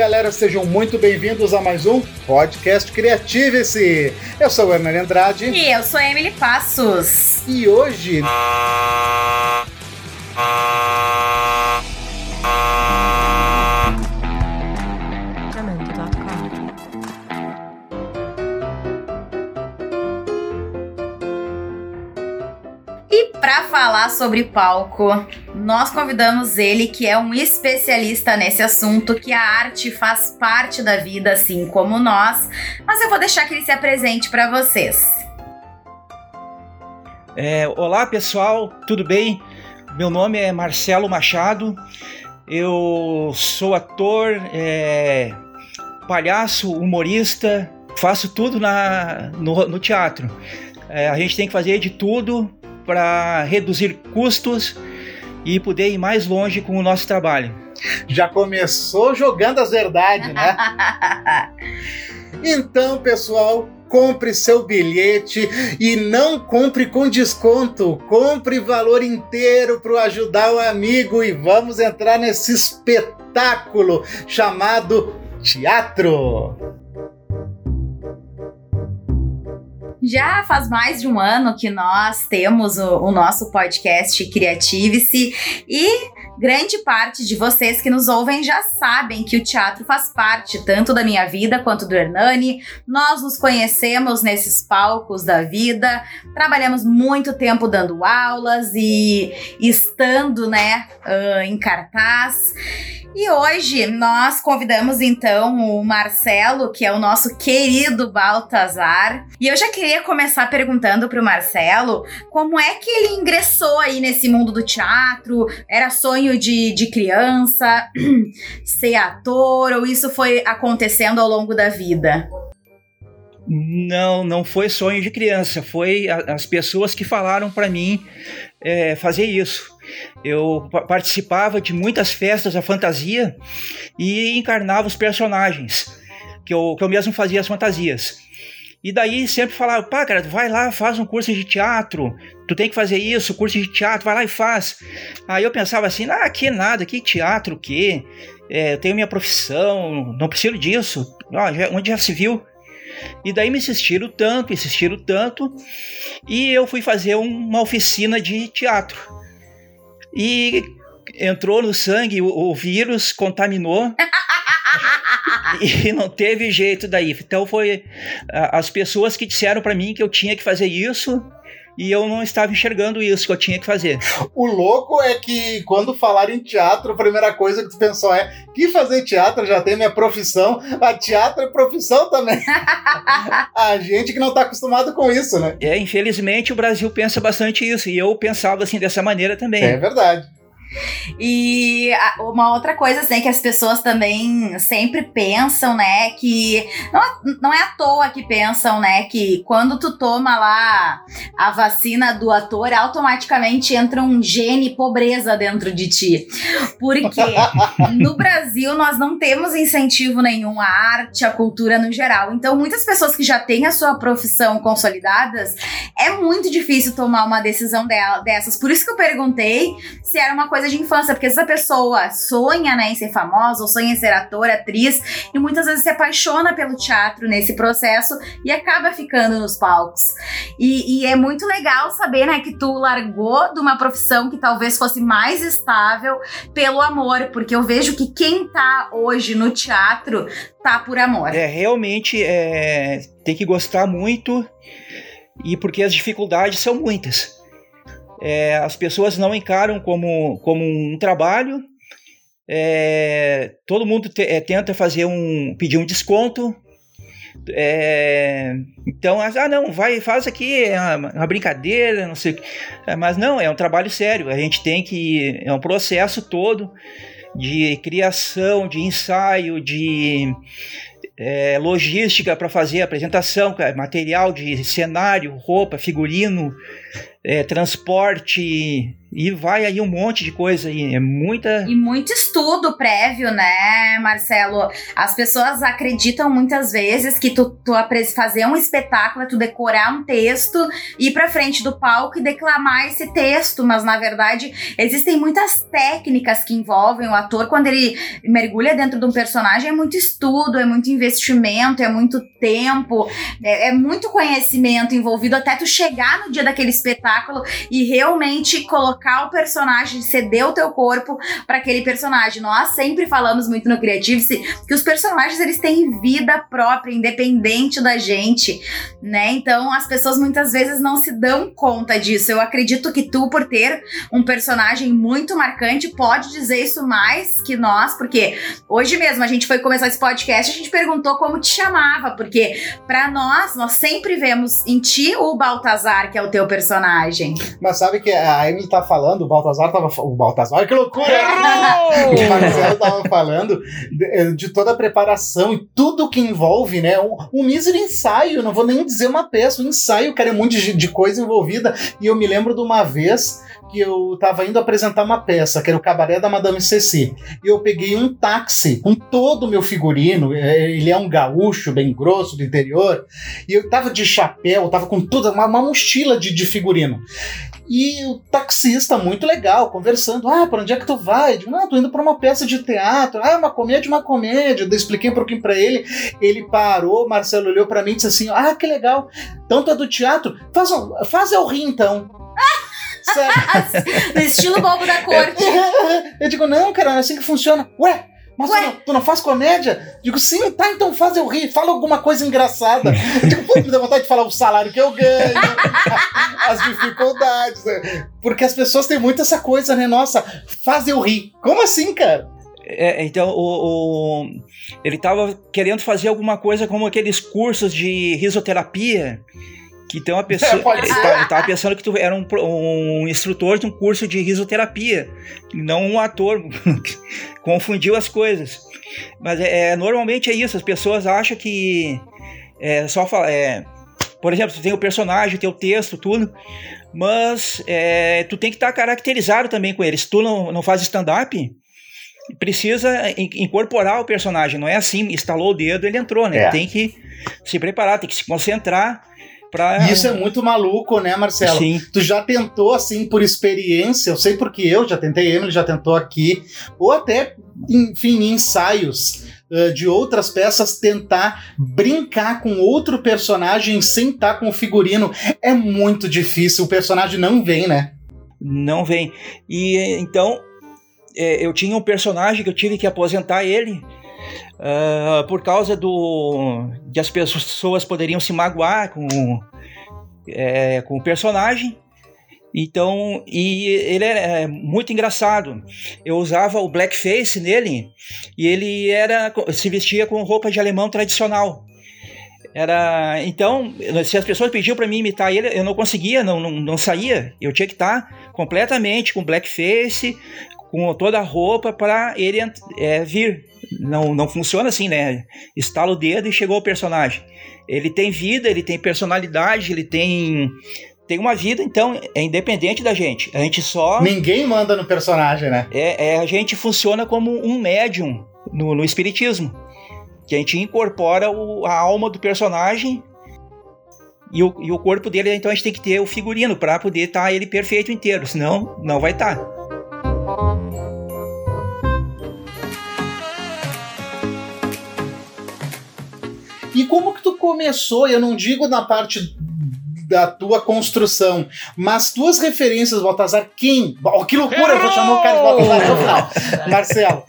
galera, sejam muito bem-vindos a mais um podcast Criative-se. Eu sou o Hernani Andrade. E eu sou a Emily Passos. E hoje. Para falar sobre palco, nós convidamos ele, que é um especialista nesse assunto, que a arte faz parte da vida, assim como nós. Mas eu vou deixar que ele se apresente para vocês. É, olá pessoal, tudo bem? Meu nome é Marcelo Machado, eu sou ator, é, palhaço, humorista, faço tudo na, no, no teatro. É, a gente tem que fazer de tudo para reduzir custos e poder ir mais longe com o nosso trabalho. Já começou jogando as verdades, né? então, pessoal, compre seu bilhete e não compre com desconto, compre valor inteiro para ajudar o amigo e vamos entrar nesse espetáculo chamado teatro. Já faz mais de um ano que nós temos o, o nosso podcast Criative-se e grande parte de vocês que nos ouvem já sabem que o teatro faz parte tanto da minha vida quanto do Hernani. Nós nos conhecemos nesses palcos da vida, trabalhamos muito tempo dando aulas e estando, né, uh, em cartaz. E hoje nós convidamos então o Marcelo, que é o nosso querido Baltazar. E eu já queria começar perguntando para o Marcelo como é que ele ingressou aí nesse mundo do teatro. Era sonho de, de criança ser ator ou isso foi acontecendo ao longo da vida? Não, não foi sonho de criança, foi a, as pessoas que falaram para mim é, fazer isso. Eu participava de muitas festas da fantasia e encarnava os personagens, que eu, que eu mesmo fazia as fantasias. E daí sempre falava, pá, cara, vai lá, faz um curso de teatro, tu tem que fazer isso, curso de teatro, vai lá e faz. Aí eu pensava assim, ah, que nada, que teatro, que? É, eu tenho minha profissão, não preciso disso. Ah, já, onde já se viu? E daí me insistiram tanto, insistiram tanto, e eu fui fazer uma oficina de teatro. E entrou no sangue, o, o vírus contaminou. e não teve jeito daí. Então foi as pessoas que disseram para mim que eu tinha que fazer isso e eu não estava enxergando isso que eu tinha que fazer. O louco é que quando falaram em teatro, a primeira coisa que tu pensou é que fazer teatro já tem minha profissão, a teatro é profissão também. a gente que não está acostumado com isso, né? É, infelizmente o Brasil pensa bastante isso e eu pensava assim dessa maneira também. É verdade. E uma outra coisa, assim, que as pessoas também sempre pensam, né, que não, não é à toa que pensam, né, que quando tu toma lá a vacina do ator, automaticamente entra um gene pobreza dentro de ti. Porque no Brasil nós não temos incentivo nenhum à arte, à cultura no geral. Então, muitas pessoas que já têm a sua profissão consolidadas, é muito difícil tomar uma decisão dessas. Por isso que eu perguntei se era uma coisa coisa de infância, porque essa pessoa sonha né, em ser famosa, ou sonha em ser ator, atriz, e muitas vezes se apaixona pelo teatro nesse processo e acaba ficando nos palcos. E, e é muito legal saber né, que tu largou de uma profissão que talvez fosse mais estável pelo amor, porque eu vejo que quem tá hoje no teatro tá por amor. É, realmente é, tem que gostar muito e porque as dificuldades são muitas é, as pessoas não encaram como, como um trabalho. É, todo mundo te, é, tenta fazer um pedir um desconto. É, então, ah, não, vai, faz aqui, é uma, uma brincadeira, não sei. É, mas não, é um trabalho sério. A gente tem que. É um processo todo de criação, de ensaio, de é, logística para fazer a apresentação, material de cenário, roupa, figurino, é, transporte, E vai aí um monte de coisa aí, é muita... E muito estudo prévio, né, Marcelo? As pessoas acreditam muitas vezes que tu, tu fazer um espetáculo é tu decorar um texto, ir pra frente do palco e declamar esse texto, mas na verdade existem muitas técnicas que envolvem o ator quando ele mergulha dentro de um personagem, é muito estudo, é muito investimento, é muito tempo, é, é muito conhecimento envolvido até tu chegar no dia daquele espetáculo e realmente colocar o personagem, ceder o teu corpo para aquele personagem. Nós sempre falamos muito no Creative que os personagens eles têm vida própria, independente da gente, né? Então as pessoas muitas vezes não se dão conta disso. Eu acredito que tu, por ter um personagem muito marcante, pode dizer isso mais que nós, porque hoje mesmo a gente foi começar esse podcast, a gente perguntou como te chamava, porque para nós, nós sempre vemos em ti o Baltazar, que é o teu personagem. Mas sabe que a Emily tá falando, o Baltazar tava. O Baltazar, que loucura! o Marcelo tava falando de, de, toda a preparação e tudo que envolve, né? Um, um mísero ensaio, não vou nem dizer uma peça, um ensaio, cara, é um monte de, de coisa envolvida. E eu me lembro de uma vez que eu tava indo apresentar uma peça, que era o Cabaré da Madame Ceci. E eu peguei um táxi com todo o meu figurino. É, ele é um gaúcho bem grosso do interior. E eu tava de chapéu, tava com toda uma, uma mochila de, de figurino. E o taxista, muito legal, conversando. Ah, para onde é que tu vai? Eu digo, não, tô indo para uma peça de teatro. Ah, uma comédia, uma comédia. Eu expliquei um pouquinho para ele. Ele parou, Marcelo olhou para mim e disse assim: Ah, que legal. Então tu é do teatro? Faz, um, faz eu rir então. no estilo bobo da corte. Eu digo, não, cara, é assim que funciona. Ué, mas tu não, tu não, faz comédia? Digo, sim, tá, então faz eu rir, fala alguma coisa engraçada. Digo, pô, me dá vontade de falar o salário que eu ganho, as dificuldades. Né? Porque as pessoas têm muito essa coisa, né? Nossa, faz eu rir. Como assim, cara? É, então, o, o, ele tava querendo fazer alguma coisa como aqueles cursos de risoterapia que tem uma pessoa. É, tá, tava pensando que tu era um, um instrutor de um curso de risoterapia, não um ator. Confundiu as coisas. Mas é, é, normalmente é isso, as pessoas acham que é só falar. É, por exemplo, tu tem o personagem, tem o texto, tudo, mas é, tu tem que estar tá caracterizado também com ele. Se tu não, não faz stand-up, precisa incorporar o personagem. Não é assim, instalou o dedo, ele entrou, né? É. Tem que se preparar, tem que se concentrar Pra... Isso é muito maluco, né, Marcelo? Sim. Tu já tentou, assim, por experiência, eu sei porque eu já tentei, Emily já tentou aqui, ou até, enfim, ensaios de outras peças, tentar brincar com outro personagem sem estar com o figurino. É muito difícil, o personagem não vem, né? Não vem. E então, é, eu tinha um personagem que eu tive que aposentar ele Uh, por causa do de as pessoas poderiam se magoar com, é, com o personagem. Então, e ele é muito engraçado. Eu usava o blackface nele e ele era se vestia com roupa de alemão tradicional. Era, então, se as pessoas pediam para mim imitar ele, eu não conseguia, não, não, não saía. Eu tinha que estar completamente com blackface, com toda a roupa para ele é, vir não, não funciona assim, né? Estala o dedo e chegou o personagem. Ele tem vida, ele tem personalidade, ele tem tem uma vida, então é independente da gente. A gente só. Ninguém manda no personagem, né? É, é a gente funciona como um médium no, no espiritismo. Que a gente incorpora o, a alma do personagem e o, e o corpo dele, então a gente tem que ter o figurino para poder estar tá ele perfeito inteiro, senão não vai estar. Tá. E como que tu começou? Eu não digo na parte da tua construção, mas tuas referências, Baltazar, quem? Oh, que loucura, eu vou chamar o cara de Baltazar no final. Marcelo,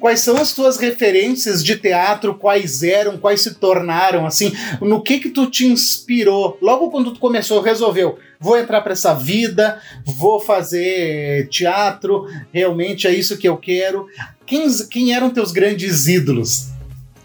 quais são as tuas referências de teatro? Quais eram? Quais se tornaram? Assim, no que que tu te inspirou? Logo quando tu começou, resolveu, vou entrar para essa vida, vou fazer teatro, realmente é isso que eu quero. Quem, quem eram teus grandes ídolos?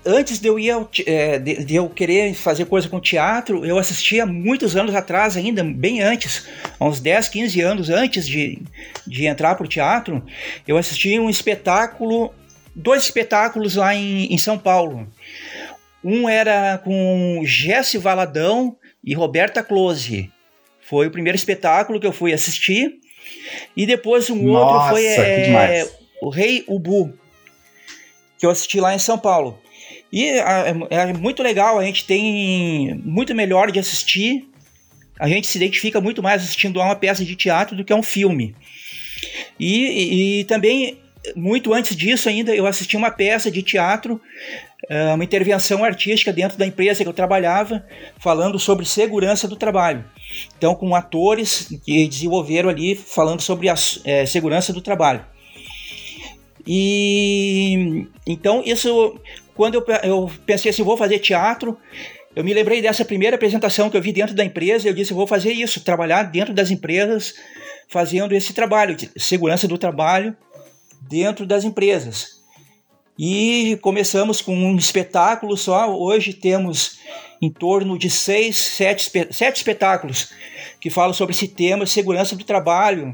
Antes de eu, ir ao, é, de, de, eu querer fazer coisa com teatro, eu assistia muitos anos atrás ainda, bem antes, uns 10, 15 anos antes de, de entrar para o teatro, eu assisti um espetáculo, dois espetáculos lá em, em São Paulo. Um era com Jesse Valadão e Roberta Close. Foi o primeiro espetáculo que eu fui assistir. E depois um Nossa, outro foi é, o Rei Ubu, que eu assisti lá em São Paulo. E é, é, muito legal, a gente tem muito melhor de assistir. A gente se identifica muito mais assistindo a uma peça de teatro do que a um filme. E, e, e também, muito antes disso ainda, eu assisti uma peça de teatro é, uma intervenção artística dentro da empresa que eu trabalhava, falando sobre segurança do trabalho. Então, com atores que desenvolveram ali, falando sobre a é, segurança do trabalho. E então, isso, quando eu, eu pensei assim, vou fazer teatro, eu me lembrei dessa primeira apresentação que eu vi dentro da empresa, eu disse, vou fazer isso, trabalhar dentro das empresas, fazendo esse trabalho de segurança do trabalho dentro das empresas. E começamos com um espetáculo só. Hoje temos em torno de seis, sete, sete espetáculos que falam sobre esse tema, segurança do trabalho,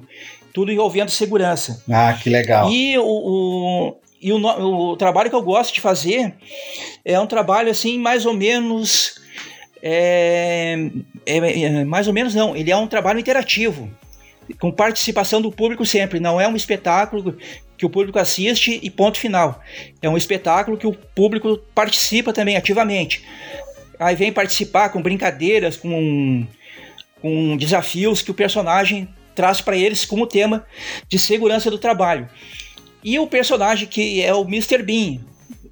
tudo envolvendo segurança. Ah, que legal. E o, o e o, o, trabalho que eu gosto de fazer é um trabalho assim, mais ou menos. É, é, é, mais ou menos não, ele é um trabalho interativo, com participação do público sempre. Não é um espetáculo que o público assiste e ponto final. É um espetáculo que o público participa também ativamente. Aí vem participar com brincadeiras, com, com desafios que o personagem traz para eles como tema de segurança do trabalho. E o personagem que é o Mr. Bean,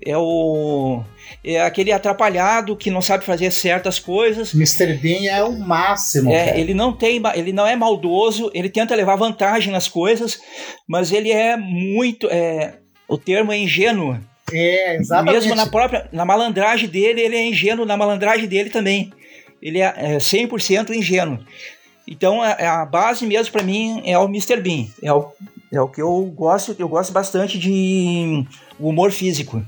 é o é aquele atrapalhado que não sabe fazer certas coisas. Mr. Bean é o máximo. É, ele não tem, ele não é maldoso, ele tenta levar vantagem nas coisas, mas ele é muito, é, o termo é ingênuo. É, exatamente. Mesmo na própria, na malandragem dele, ele é ingênuo, na malandragem dele também. Ele é, é 100% ingênuo. Então a, a base mesmo para mim é o Mr. Bean. É o, é o que eu gosto, eu gosto bastante de humor físico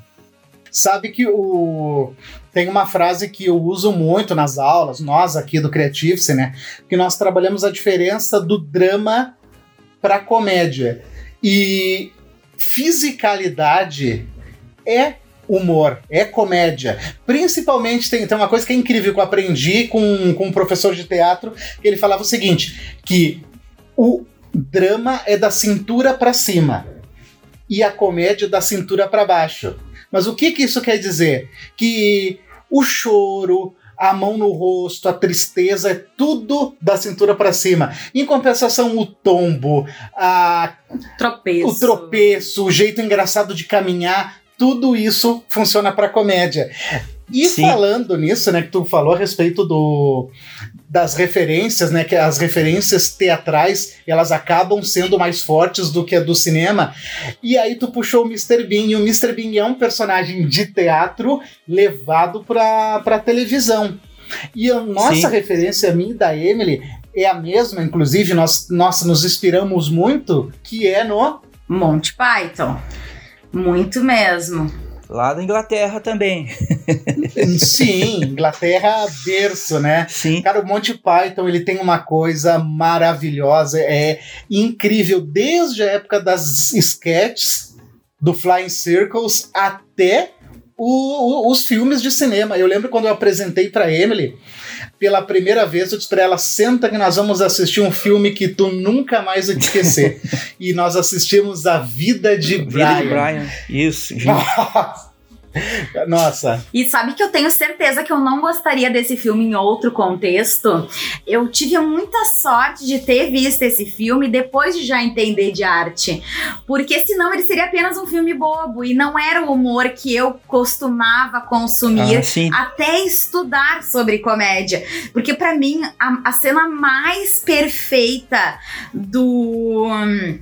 sabe que o tem uma frase que eu uso muito nas aulas, nós aqui do Creative, né? Que nós trabalhamos a diferença do drama para comédia. E fisicalidade é humor, é comédia. Principalmente tem, tem uma coisa que é incrível que eu aprendi com, com um professor de teatro, que ele falava o seguinte, que o drama é da cintura para cima e a comédia da cintura para baixo. Mas o que, que isso quer dizer? Que o choro, a mão no rosto, a tristeza, é tudo da cintura para cima. Em compensação, o tombo, a tropeço. o tropeço, o jeito engraçado de caminhar, tudo isso funciona para comédia. E Sim. falando nisso, né, que tu falou a respeito do das referências, né, que as referências teatrais, elas acabam sendo mais fortes do que a do cinema. E aí tu puxou o Mr. Bean, e o Mr. Bean é um personagem de teatro levado para para televisão. E a nossa Sim. referência, a mim e da Emily, é a mesma, inclusive nós, nós nos inspiramos muito, que é no Monty Python. Muito mesmo. Lá da Inglaterra também. Sim, Inglaterra berço, né? Sim. Cara, o Monty Python, ele tem uma coisa maravilhosa, é incrível, desde a época das sketches, do Flying Circles, até o, o, os filmes de cinema. Eu lembro quando eu apresentei para Emily, pela primeira vez, eu disse pra ela: senta que nós vamos assistir um filme que tu nunca mais vai esquecer. e nós assistimos A Vida de Brian. Vida de Brian. Isso, gente. Nossa. E sabe que eu tenho certeza que eu não gostaria desse filme em outro contexto. Eu tive muita sorte de ter visto esse filme depois de já entender de arte. Porque senão ele seria apenas um filme bobo e não era o humor que eu costumava consumir ah, até estudar sobre comédia. Porque para mim a, a cena mais perfeita do. Hum,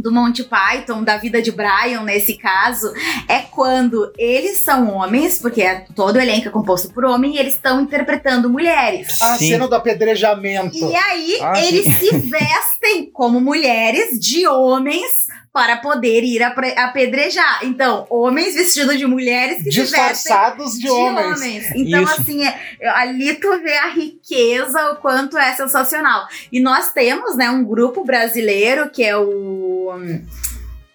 do Monty Python, da vida de Brian nesse caso, é quando eles são homens, porque é, todo o elenco é composto por homem, e eles estão interpretando mulheres. A cena do apedrejamento. E aí ah, eles sim. se vestem como mulheres de homens para poder ir apedrejar. Então, homens vestidos de mulheres que disfarçados de, de homens. homens. Então, Isso. assim, é, ali tu vê a riqueza, o quanto é sensacional. E nós temos, né, um grupo brasileiro que é o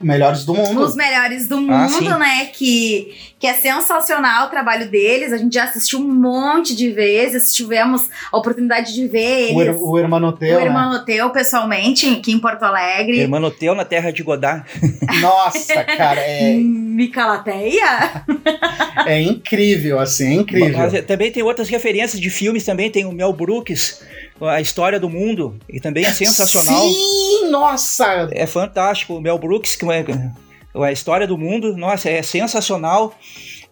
Melhores do mundo. Os melhores do Ah, mundo, sim. né? Que, que é sensacional o trabalho deles. A gente já assistiu um monte de vezes. Tivemos a oportunidade de ver O, eles. ir, o Hermanoteu, o né? Hermanoteu, pessoalmente, aqui em Porto Alegre. Hermanoteu na terra de Godard. Nossa, cara, é, Em Micalateia? é incrível, assim, é incrível. Mas, eh, também tem outras referências de filmes, também tem o Mel Brooks, A História do Mundo, e também é sensacional. Sim, nossa! É fantástico. O Mel Brooks, que é a história do mundo, nossa, é sensacional.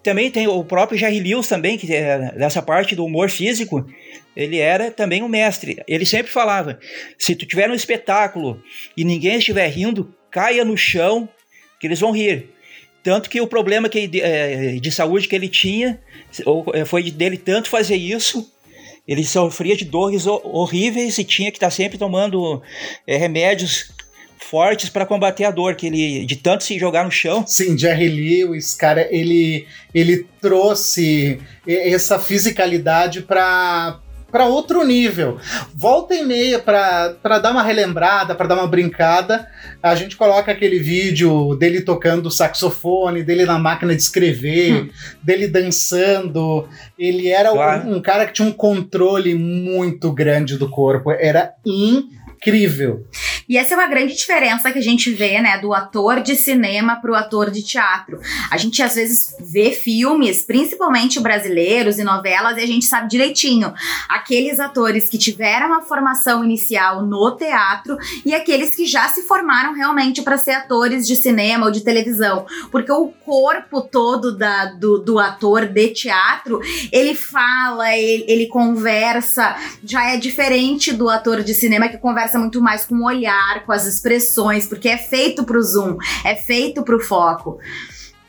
Também tem o próprio Jerry Lewis também, que é dessa parte do humor físico, ele era também um mestre. Ele sempre falava: se tu tiver um espetáculo e ninguém estiver rindo, caia no chão, que eles vão rir. Tanto que o problema que, de, eh, de saúde que ele tinha eh, foi dele tanto fazer isso. Ele sofria de dores ho- horríveis e tinha que estar sempre tomando eh, remédios fortes para combater a dor, que ele de tanto se jogar no chão. Sim, Jerry Lewis, cara, ele, ele trouxe essa fisicalidade para para outro nível. Volta e meia para dar uma relembrada, para dar uma brincada, a gente coloca aquele vídeo dele tocando saxofone, dele na máquina de escrever, dele dançando. Ele era um- Claro. um, cara que tinha um controle muito grande do corpo, era incrível. E essa é uma grande diferença que a gente vê, né, do ator de cinema pro ator de teatro. A gente às vezes vê filmes, principalmente brasileiros e novelas, e a gente sabe direitinho. Aqueles atores que tiveram uma formação inicial no teatro e aqueles que já se formaram realmente para ser atores de cinema ou de televisão, porque o corpo todo da, do, do ator de teatro, ele fala, ele, ele conversa, já é diferente do ator de cinema que conversa muito mais com o olhar, com as expressões, porque é feito pro zoom, é feito pro foco.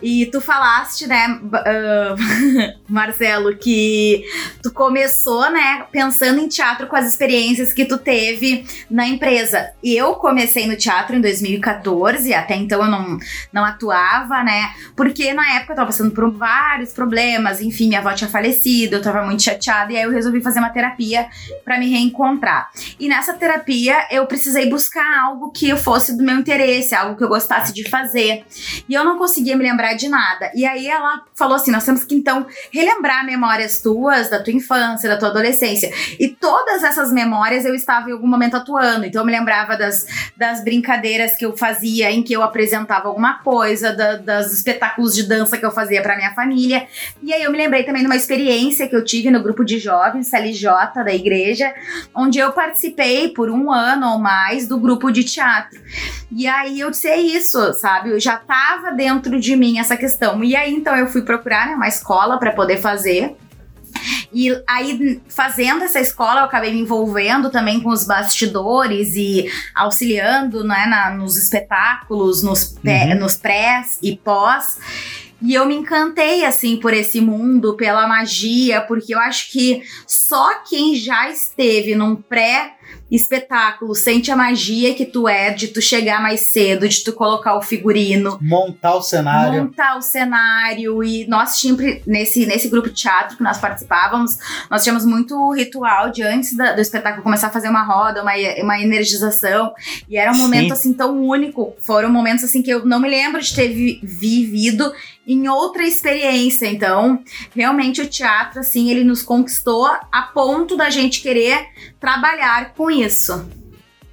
E tu falaste, né, ah, Marcelo, que tu começou, né, pensando em teatro com as experiências que tu teve na empresa. Eu comecei no teatro em 2014, até então eu não, não atuava, né, porque na época eu tava passando por vários problemas, enfim, minha avó tinha falecido, eu tava muito chateada, e aí eu resolvi fazer uma terapia para me reencontrar. E nessa terapia eu precisei buscar algo que fosse do meu interesse, algo que eu gostasse de fazer. E eu não conseguia me lembrar de nada. E aí ela falou assim: nós temos que então relembrar memórias tuas, da tua infância, da tua adolescência. E todas essas memórias eu estava em algum momento atuando. Então eu me lembrava das, das brincadeiras que eu fazia, em que eu apresentava alguma coisa, da, das espetáculos de dança que eu fazia para minha família. E aí eu me lembrei também de uma experiência que eu tive no grupo de jovens, CLJ, da igreja, onde eu participei por um ano ou mais do grupo de teatro. E aí eu disse, é isso, sabe? Eu já tava dentro de mim essa questão. E aí então eu fui procurar né, uma escola para poder fazer. E aí, fazendo essa escola, eu acabei me envolvendo também com os bastidores e auxiliando né, na- nos espetáculos, nos, Uhum. nos prés e pós. E eu me encantei, assim, por esse mundo, pela magia, porque eu acho que só quem já esteve num pré-espetáculo sente a magia que tu é de tu chegar mais cedo, de tu colocar o figurino, Montar o cenário. montar o cenário e nós sempre nesse nesse grupo de teatro que nós participávamos nós tínhamos muito ritual de antes da- do espetáculo começar a fazer uma roda uma, uma energização e era um momento Sim. assim tão único foram momentos assim que eu não me lembro de ter vi- vivido em outra experiência então realmente o teatro assim ele nos conquistou a ponto da gente querer trabalhar com isso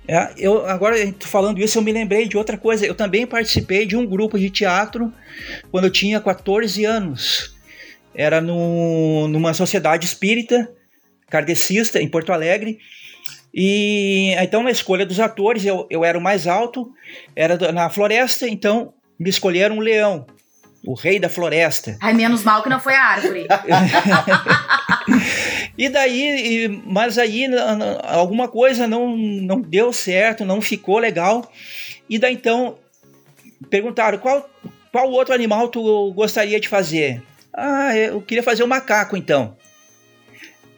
É, eu, agora, falando isso, eu me lembrei de outra coisa. Eu também participei de um grupo de teatro quando eu tinha 14 anos. Era no, numa sociedade espírita, kardecista, em Porto Alegre. E então, na escolha dos atores, eu, eu era o mais alto, era na floresta, então me escolheram um leão, o rei da floresta. ai menos mal que não foi a árvore E daí, mas aí alguma coisa não, não deu certo, não ficou legal. E daí então perguntaram qual, qual outro animal tu gostaria de fazer? Ah, eu queria fazer o macaco então.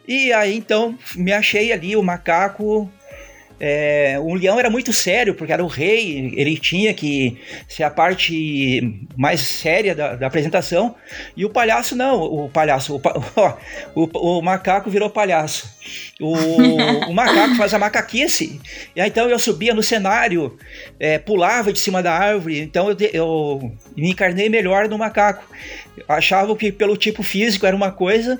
E aí então me achei ali o macaco É, o leão era muito sério, porque era o rei, ele tinha que ser a parte mais séria da, da apresentação, e o palhaço não, o palhaço, o, ó, o, o macaco virou palhaço. O, o, macaco faz a macaquice, e aí, então eu subia no cenário, é, pulava de cima da árvore, então eu, eu me encarnei melhor no macaco. Achava que pelo tipo físico era uma coisa,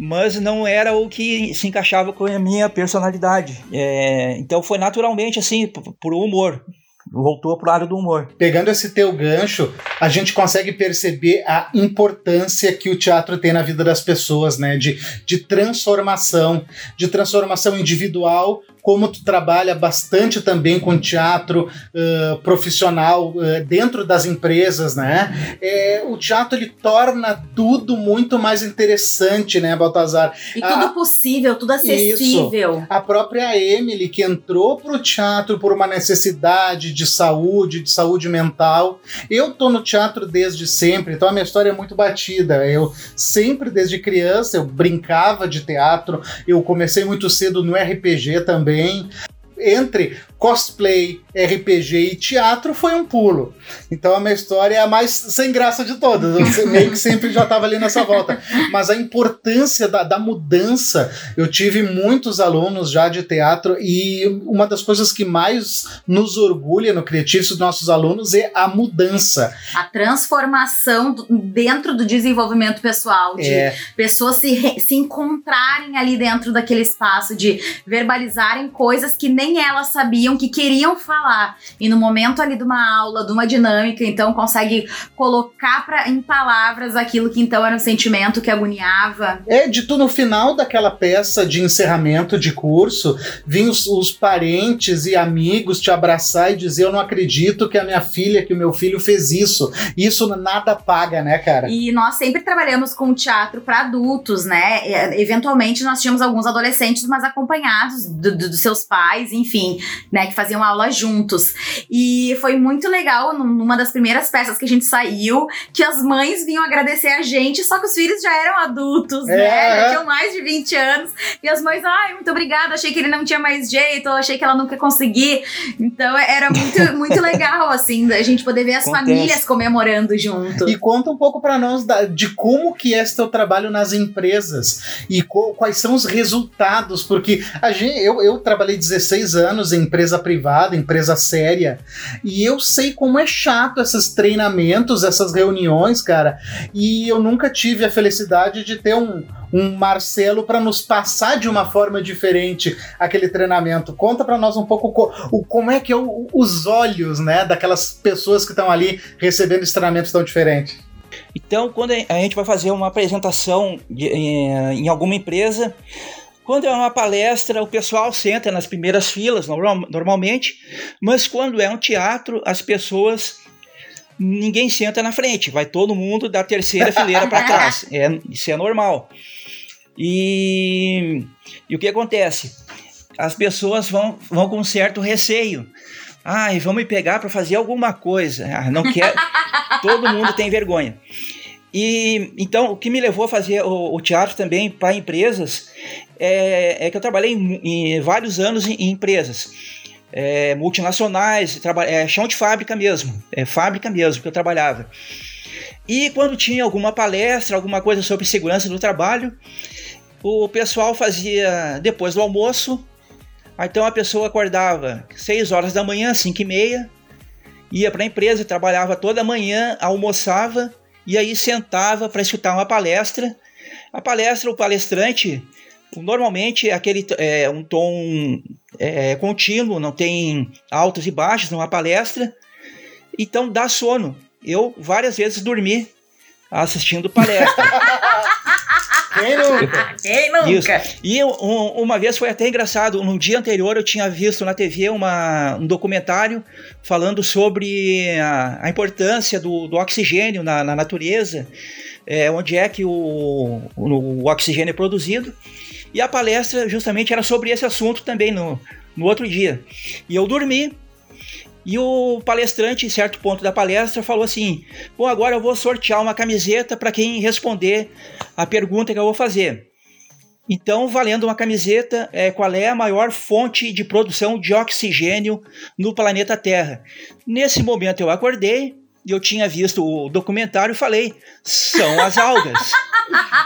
mas não era o que se encaixava com a minha personalidade. É, então foi naturalmente assim, por humor. Voltou pro lado do humor. Pegando esse teu gancho, a gente consegue perceber a importância que o teatro tem na vida das pessoas, né? De, de transformação, de transformação individual, como tu trabalha bastante também com teatro uh, profissional uh, dentro das empresas, né? É, o teatro ele torna tudo muito mais interessante, né, Baltazar? E tudo a, possível, tudo acessível. Isso. A própria Emily, que entrou pro teatro por uma necessidade de saúde, de saúde mental. Eu tô no teatro desde sempre, então a minha história é muito batida. Eu sempre, desde criança, eu brincava de teatro, eu comecei muito cedo no RPG também entre cosplay, RPG e teatro foi um pulo. Então a minha história é a mais sem graça de todas. Eu meio que sempre já estava ali nessa volta. Mas a importância da, da mudança, eu tive muitos alunos já de teatro e uma das coisas que mais nos orgulha no Criativo dos nossos alunos é a mudança. A transformação dentro do desenvolvimento pessoal, de é. pessoas se, se encontrarem ali dentro daquele espaço, de verbalizarem coisas que nem elas sabiam que queriam falar. E no momento ali de uma aula, de uma dinâmica, então consegue colocar pra, em palavras aquilo que então era um sentimento que agoniava. É, de tu no final daquela peça de encerramento de curso, vinham os, os parentes e amigos te abraçar e dizer: Eu não acredito que a minha filha, que o meu filho fez isso. Isso nada paga, né, cara? E nós sempre trabalhamos com teatro para adultos, né? Eventualmente nós tínhamos alguns adolescentes, mas acompanhados do, do, dos seus pais, enfim, né? Né, que faziam aula juntos. E foi muito legal numa das primeiras peças que a gente saiu, que as mães vinham agradecer a gente, só que os filhos já eram adultos, é. né? Já tinham mais de 20 anos. E as mães, ai, muito obrigada, achei que ele não tinha mais jeito, achei que ela nunca ia conseguir. Então era muito, muito legal, assim, a gente poder ver as Acontece. famílias comemorando junto. E conta um pouco para nós da, de como que é esse teu trabalho nas empresas e co, quais são os resultados, porque a gente, eu, eu trabalhei 16 anos em empresa empresa privada, empresa séria. E eu sei como é chato esses treinamentos, essas reuniões, cara. E eu nunca tive a felicidade de ter um, um Marcelo para nos passar de uma forma diferente aquele treinamento. Conta para nós um pouco co o, como é que é o, os olhos, né, daquelas pessoas que estão ali recebendo esse treinamento tão diferente. Então, quando a gente vai fazer uma apresentação de, em, em alguma empresa, quando é uma palestra, o pessoal senta nas primeiras filas, normalmente, mas quando é um teatro, as pessoas. Ninguém senta na frente, vai todo mundo da terceira fileira para trás. É, isso é normal. E, e o que acontece? As pessoas vão, vão com um certo receio. Ai, vão me pegar para fazer alguma coisa. Ah, não quero. todo mundo tem vergonha. E então o que me levou a fazer o, o teatro também para empresas é, é, que eu trabalhei em, em vários anos em, em empresas é, multinacionais, é, chão de fábrica mesmo, é fábrica mesmo que eu trabalhava. E quando tinha alguma palestra, alguma coisa sobre segurança do trabalho, o pessoal fazia depois do almoço. Então a pessoa acordava 6 horas da manhã, 5 e meia, ia para a empresa, trabalhava toda manhã, almoçava e aí sentava para escutar uma palestra. A palestra, o palestrante, normalmente é aquele é, um tom é, contínuo, não tem altos e baixos numa palestra, então dá sono. Eu várias vezes dormi assistindo palestra. Quem nunca? Quem nunca? Isso. E um, uma vez foi até engraçado. No dia anterior eu tinha visto na TV uma, um documentário falando sobre a, a importância do, do oxigênio na, na natureza, é, onde é que o, o, o, oxigênio é produzido. E a palestra justamente era sobre esse assunto também no, no outro dia. E eu dormi e o palestrante, em certo ponto da palestra, falou assim: Bom, agora eu vou sortear uma camiseta para quem responder a pergunta que eu vou fazer. Então, valendo uma camiseta, é, qual é a maior fonte de produção de oxigênio no planeta Terra? Nesse momento eu acordei, e eu tinha visto o documentário e falei: são as algas.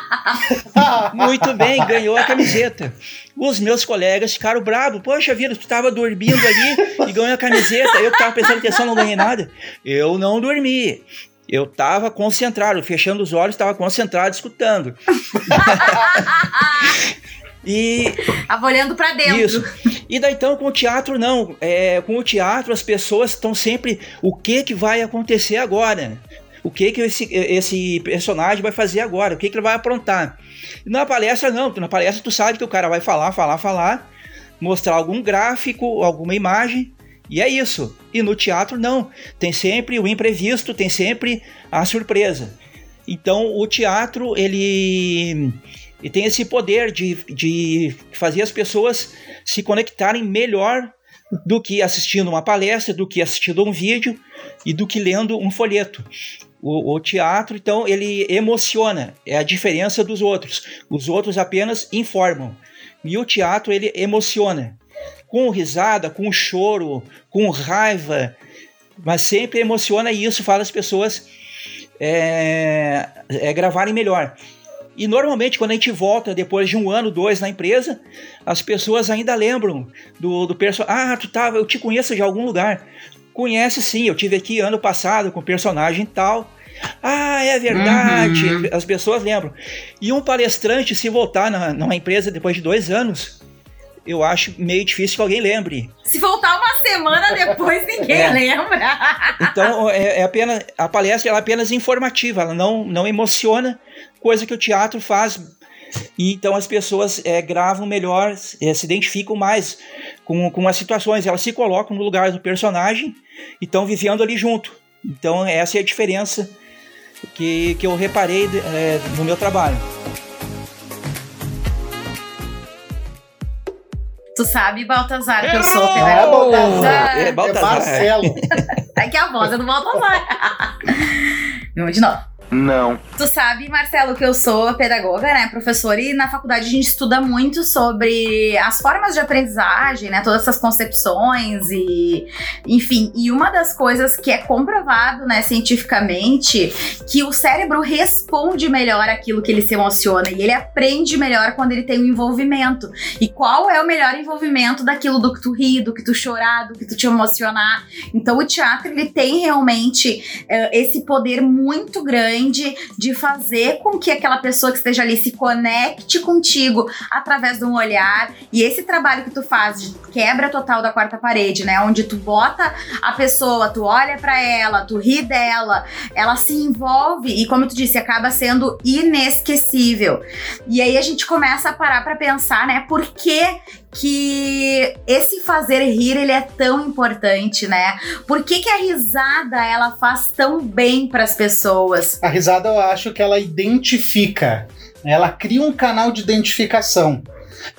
Muito bem, ganhou a camiseta. Os meus colegas ficaram bravos. Poxa vida, tu estava dormindo ali e ganhou a camiseta. Eu que estava prestando atenção, não ganhei nada. Eu não dormi. Eu estava concentrado, fechando os olhos, estava concentrado, escutando. E. Tava olhando para dentro. Isso. E daí então com o teatro, não. É, com o teatro, as pessoas estão sempre. O que que vai acontecer agora? O que que esse, esse personagem vai fazer agora? O que que ele vai aprontar? Na palestra, não. Na palestra, tu sabe que o cara vai falar, falar, falar, mostrar algum gráfico, alguma imagem. E é isso. E no teatro, não. Tem sempre o imprevisto, tem sempre a surpresa. Então, o teatro, ele e tem esse poder de, de fazer as pessoas se conectarem melhor do que assistindo uma palestra, do que assistindo um vídeo e do que lendo um folheto. O, o, teatro, então, ele emociona, é a diferença dos outros. Os outros apenas informam. E o teatro, ele emociona. Com risada, com choro, com raiva, mas sempre emociona e isso faz as pessoas é, é, gravarem melhor. E normalmente, quando a gente volta depois de um ano, dois na empresa, as pessoas ainda lembram do, do personagem. Ah, tu tava, eu te conheço de algum lugar. Conhece sim, eu tive aqui ano passado com personagem tal. Ah, é verdade. Uhum. As pessoas lembram. E um palestrante, se voltar na, numa empresa depois de dois anos, eu acho meio difícil que alguém lembre. Se voltar uma semana depois, ninguém é. lembra. Então, é, é, apenas, a palestra é apenas informativa, ela não, não emociona, coisa que o teatro faz. E então as pessoas é, gravam melhor, é, se identificam mais com, com as situações, elas se colocam no lugar do personagem e estão vivendo ali junto. Então, essa é a diferença que, que eu reparei é, no meu trabalho. Tu sabe, Baltazar, que eu sou pedagoga. É Baltazar. É, Baltazar. é Marcelo. É que a voz é do Baltazar. Vamos de novo. Não. Tu sabe, Marcelo, que eu sou pedagoga, né, professora, e na faculdade a gente estuda muito sobre as formas de aprendizagem, né, todas essas concepções e, enfim, e uma das coisas que é comprovado, né, cientificamente, que o cérebro responde melhor aquilo que ele se emociona e ele aprende melhor quando ele tem um envolvimento. E qual é o melhor envolvimento daquilo do que tu ri, do que tu chorar, do que tu te emocionar? Então o teatro ele tem realmente uh, esse poder muito grande de fazer com que aquela pessoa que esteja ali se conecte contigo através de um olhar. E esse trabalho que tu faz de quebra total da quarta parede, né? Onde tu bota a pessoa, tu olha para ela, tu ri dela, ela se envolve e, como tu disse, acaba sendo inesquecível. E aí a gente começa a parar para pensar, né? Por que que esse fazer rir ele é tão importante, né? Por que, que a risada ela faz tão bem para as pessoas? A risada eu acho que ela identifica, ela cria um canal de identificação.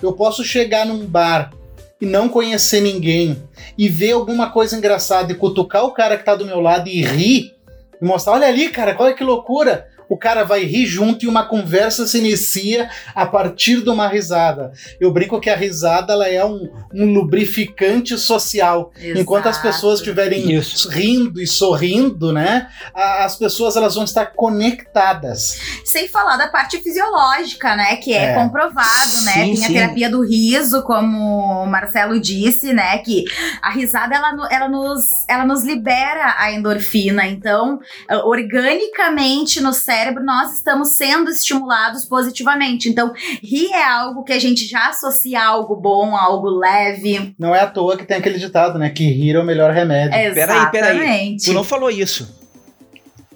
Eu posso chegar num bar e não conhecer ninguém e ver alguma coisa engraçada e cutucar o cara que tá do meu lado e rir e mostrar, olha ali, cara, olha que loucura o cara vai rir junto e uma conversa se inicia a partir de uma risada. Eu brinco que a risada ela é um, um lubrificante social. Exato. Enquanto as pessoas estiverem rindo e sorrindo, né? As pessoas elas vão estar conectadas. Sem falar da parte fisiológica, né? Que é, é. comprovado, né? Tem sim. a terapia do riso, como o Marcelo disse, né? Que a risada ela, ela, nos, ela nos libera a endorfina. Então, organicamente no cérebro cérebro, nós estamos sendo estimulados positivamente. Então, rir é algo que a gente já associa a algo bom, a algo leve. Não é à toa que tem aquele ditado, né? Que rir é o melhor remédio. Exatamente. Peraí, peraí. Tu não falou isso.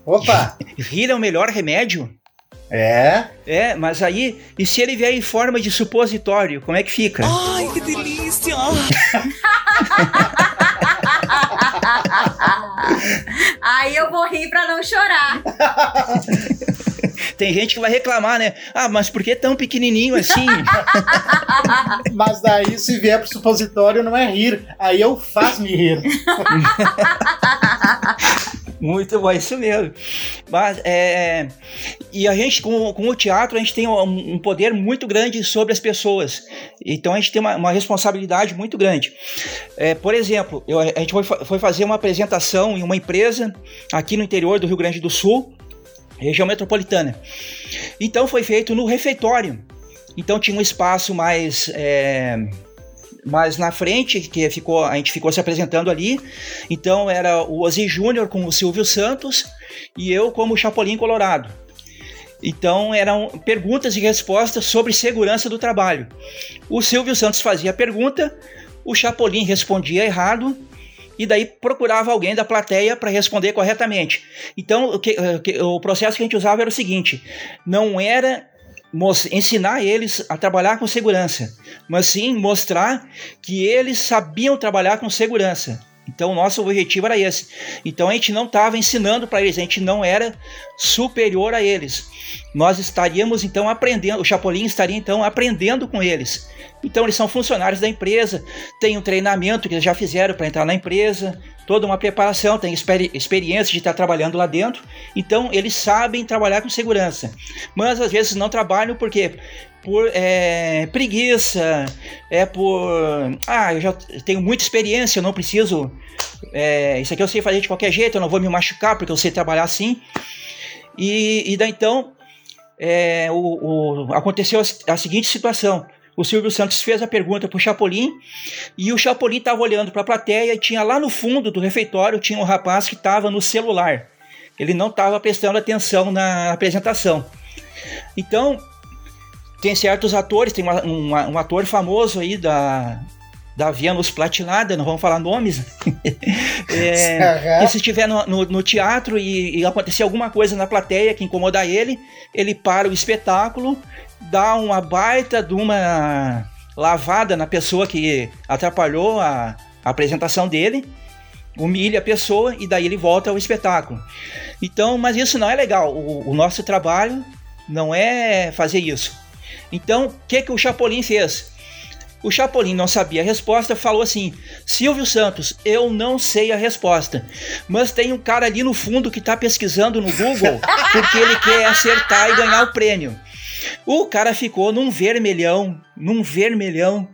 Opa! Rir é o melhor remédio? É? É, mas aí, e se ele vier em forma de supositório, como é que fica? Ai, que delícia! Aí eu vou rir pra não chorar. Tem gente que vai reclamar, né? Ah, mas por que tão pequenininho assim? mas daí, se vier pro supositório, não é rir. Aí eu faço me rir. Muito bom, isso mesmo. Mas, é, e a gente, com, com o teatro, a gente tem um, um, poder muito grande sobre as pessoas. Então, a gente tem uma, uma responsabilidade muito grande. É, por exemplo, eu, a gente foi, foi fazer uma apresentação em uma empresa aqui no interior do Rio Grande do Sul, região metropolitana. Então, foi feito no refeitório. Então, tinha um espaço mais... É, mais na frente, que ficou, a gente ficou se apresentando ali. Então era o Ozzy Júnior com o Silvio Santos e eu como Chapolin Colorado. Então eram perguntas e respostas sobre segurança do trabalho. O Silvio Santos fazia a pergunta, o Chapolin respondia errado e daí procurava alguém da plateia para responder corretamente. Então o, que, o processo que a gente usava era o seguinte: não era ensinar eles a trabalhar com segurança, mas sim mostrar que eles sabiam trabalhar com segurança. Então, nosso objetivo era esse. Então, a gente não estava ensinando para eles, a gente não era superior a eles. Nós estaríamos então aprendendo, o Chapolin estaria então aprendendo com eles. Então, eles são funcionários da empresa, tem um treinamento que eles já fizeram para entrar na empresa, toda uma preparação, tem experi experiência de estar trabalhando lá dentro, então eles sabem trabalhar com segurança. Mas às vezes não trabalham porque por é, preguiça, é por ah, eu já tenho muita experiência, eu não preciso é, isso aqui eu sei fazer de qualquer jeito, eu não vou me machucar porque eu sei trabalhar assim. E, e daí então é, o, o, aconteceu a, a seguinte situação o Silvio Santos fez a pergunta para o Chapolin e o Chapolin estava olhando para a plateia e tinha lá no fundo do refeitório tinha um rapaz que estava no celular. Ele não estava prestando atenção na apresentação. Então, tem certos atores, tem uma, um, um ator famoso aí da, da Vênus Platinada, não vamos falar nomes, é, que se estiver no, no, no teatro e, e, acontecer alguma coisa na plateia que incomodar ele, ele para o espetáculo dá uma baita de uma lavada na pessoa que atrapalhou a, a apresentação dele, humilha a pessoa e daí ele volta ao espetáculo. Então, mas isso não é legal. O, o nosso trabalho não é fazer isso. Então, o que, que o Chapolin fez? O Chapolin não sabia a resposta, falou assim: Silvio Santos, eu não sei a resposta, mas tem um cara ali no fundo que está pesquisando no Google porque ele quer acertar e ganhar o prêmio. O cara ficou num vermelhão, num vermelhão.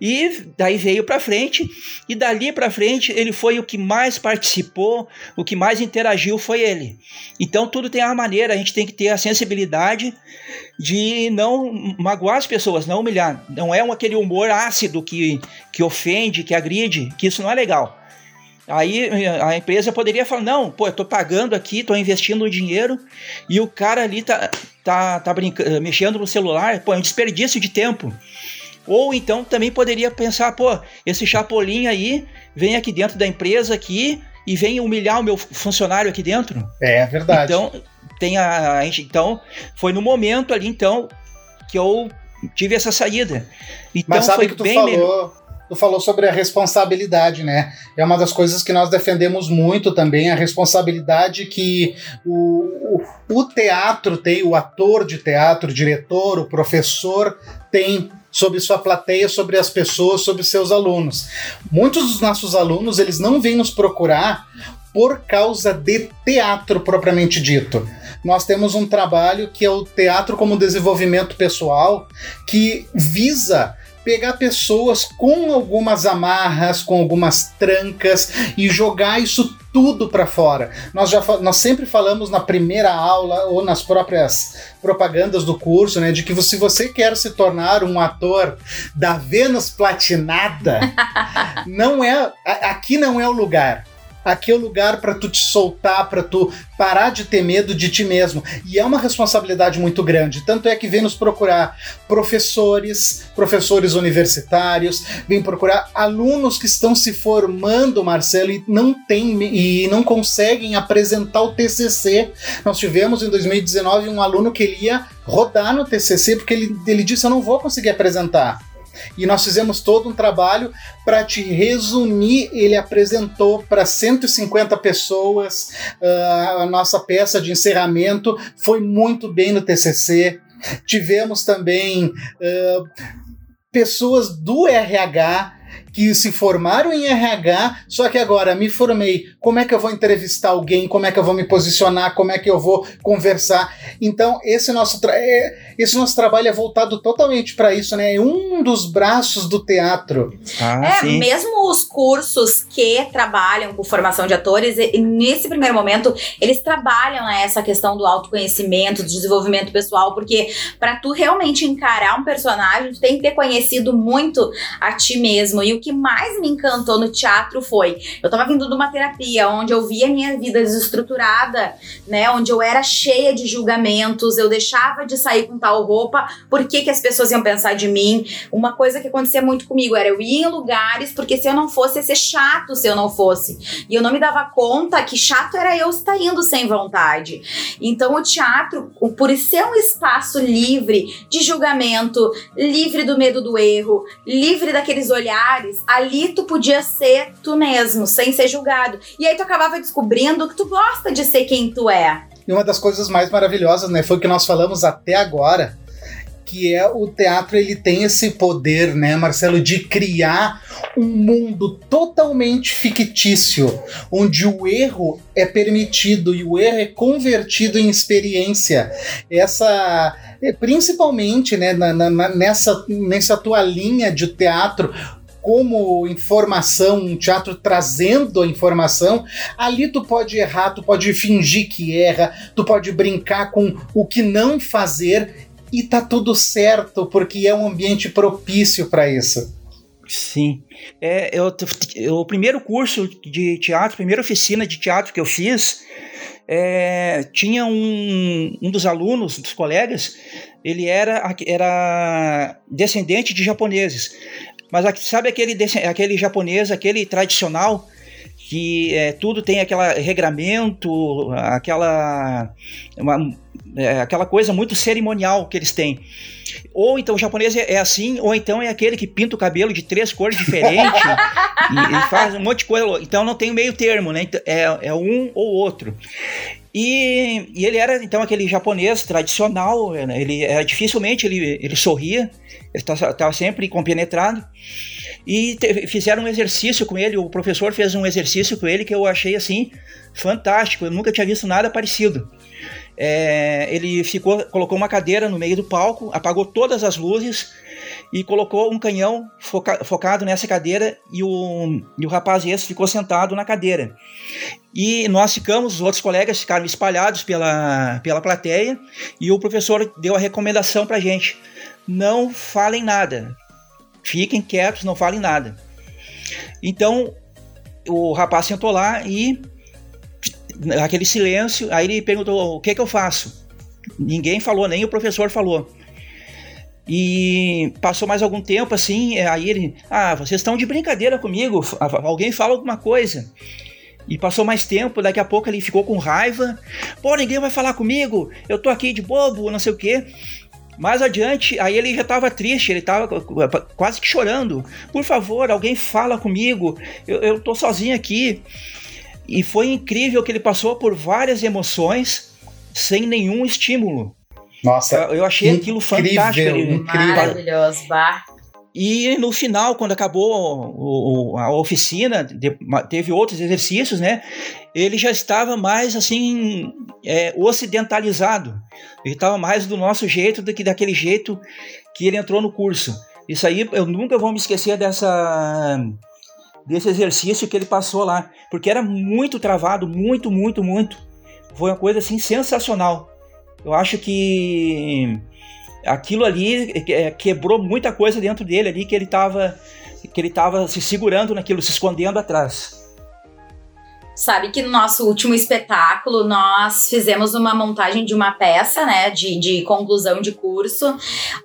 E daí veio para frente, e dali para frente ele foi o que mais participou, o que mais interagiu foi ele. Então tudo tem uma maneira, a gente tem que ter a sensibilidade de não magoar as pessoas, não humilhar. Não é um, aquele humor ácido que, que ofende, que agride, que isso não é legal. Aí a empresa poderia falar: não, pô, eu tô pagando aqui, tô investindo dinheiro e o cara ali tá, tá, tá brincando, mexendo no celular, pô, é um desperdício de tempo. Ou então também poderia pensar, pô, esse chapolim aí vem aqui dentro da empresa aqui e vem humilhar o meu funcionário aqui dentro. É verdade. Então, tem a, a então foi no momento ali então que eu tive essa saída. Então Mas sabe foi que tu bem falou, melhor tu falou sobre a responsabilidade, né? É uma das coisas que nós defendemos muito também, a responsabilidade que o, o, o teatro tem, o ator de teatro, o diretor, o professor tem sobre sua plateia, sobre as pessoas, sobre seus alunos. Muitos dos nossos alunos, eles não vêm nos procurar por causa de teatro propriamente dito. Nós temos um trabalho que é o teatro como desenvolvimento pessoal, que visa pegar pessoas com algumas amarras, com algumas trancas e jogar isso tudo para fora. Nós já nós sempre falamos na primeira aula ou nas próprias propagandas do curso, né, de que se você quer se tornar um ator da Vênus platinada, não é aqui não é o lugar aqui é o lugar para tu te soltar, para tu parar de ter medo de ti mesmo. E é uma responsabilidade muito grande. Tanto é que vem nos procurar professores, professores universitários, vem procurar alunos que estão se formando, Marcelo, e não tem e não conseguem apresentar o TCC. Nós tivemos em 2019 um aluno que ele ia rodar no TCC porque ele, ele disse eu não vou conseguir apresentar. E nós fizemos todo um trabalho para te resumir. Ele apresentou para 150 pessoas uh, a nossa peça de encerramento, foi muito bem no TCC. Tivemos também uh, pessoas do RH que se formaram em RH, só que agora me formei. Como é que eu vou entrevistar alguém? Como é que eu vou me posicionar? Como é que eu vou conversar? Então, esse nosso, é, esse nosso trabalho é voltado totalmente para isso, né? É um dos braços do teatro. Ah, é, sim. mesmo os cursos que trabalham com formação de atores, nesse primeiro momento, eles trabalham né, essa questão do autoconhecimento, do desenvolvimento pessoal, porque para tu realmente encarar um personagem, tu tem que ter conhecido muito a ti mesmo. E o que mais me encantou no teatro foi, eu tava vindo de uma terapia onde eu via minha vida desestruturada, né, onde eu era cheia de julgamentos, eu deixava de sair com tal roupa, por que que as pessoas iam pensar de mim? Uma coisa que acontecia muito comigo era eu ir em lugares porque se eu não fosse ia ser chato se eu não fosse. E eu não me dava conta que chato era eu estar indo sem vontade. Então o teatro, por ser um espaço livre de julgamento, livre do medo do erro, livre daqueles olhares, ali tu podia ser tu mesmo, sem ser julgado. E aí tu acabava descobrindo que tu gosta de ser quem tu é. E uma das coisas mais maravilhosas, né, foi o que nós falamos até agora, que é o teatro ele tem esse poder, né, Marcelo, de criar um mundo totalmente fictício, onde o erro é permitido e o erro é convertido em experiência. Essa é, principalmente né, na, na, nessa, nessa tua linha de teatro, como informação, um teatro trazendo a informação, ali tu pode errar, tu pode fingir que erra, tu pode brincar com o que não fazer e tá tudo certo, porque é um ambiente propício para isso. Sim. É, eu, o primeiro curso de teatro, primeira oficina de teatro que eu fiz, é, tinha um, um dos alunos, dos colegas, ele era, era descendente de japoneses. Mas sabe aquele, aquele japonês, aquele tradicional, que é, tudo tem aquela regramento, aquela, uma, é, aquela coisa muito cerimonial que eles têm. Ou então o japonês é, é assim, ou então é aquele que pinta o cabelo de três cores diferentes e, e, faz um monte de coisa. Então não tem meio termo, né? Então, é, é um ou outro. E, e, ele era então aquele japonês tradicional, né? ele era, dificilmente ele, ele sorria, estava sempre compenetrado. E te, fizeram um exercício com ele, o professor fez um exercício com ele que eu achei assim fantástico, eu nunca tinha visto nada parecido. É, ele ficou, colocou uma cadeira no meio do palco, apagou todas as luzes e colocou um canhão foca, focado nessa cadeira e o, e o rapaz esse ficou sentado na cadeira. E nós ficamos, os outros colegas ficaram espalhados pela, pela plateia e o professor deu a recomendação para gente: não falem nada, Fiquem quietos, não falem nada. Então o rapaz sentou lá e aquele silêncio. Aí ele perguntou: o que, que eu faço? Ninguém falou, nem o professor falou. E passou mais algum tempo assim, aí ele, ah, vocês estão de brincadeira comigo, alguém fala alguma coisa. E passou mais tempo, daqui a pouco ele ficou com raiva. Pô, ninguém vai falar comigo, eu tô aqui de bobo, não sei o quê. Mais adiante, aí ele já estava triste, ele estava quase que chorando. Por favor, alguém fala comigo, eu, eu tô sozinho aqui. E foi incrível que ele passou por várias emoções sem nenhum estímulo. Nossa, eu, eu achei incrível, aquilo fantástico. Incrível. Maravilhoso, Bar. E no final, quando acabou o, a oficina, teve outros exercícios, né? Ele já estava mais assim é, ocidentalizado. Ele estava mais do nosso jeito do que daquele jeito que ele entrou no curso. Isso aí eu nunca vou me esquecer dessa desse exercício que ele passou lá, porque era muito travado, muito, muito, muito. Foi uma coisa assim sensacional. Eu acho que aquilo ali é, quebrou muita coisa dentro dele ali que ele estava que ele estava se segurando naquilo, se escondendo atrás. Sabe que no nosso último espetáculo nós fizemos uma montagem de uma peça, né, de, de conclusão de curso,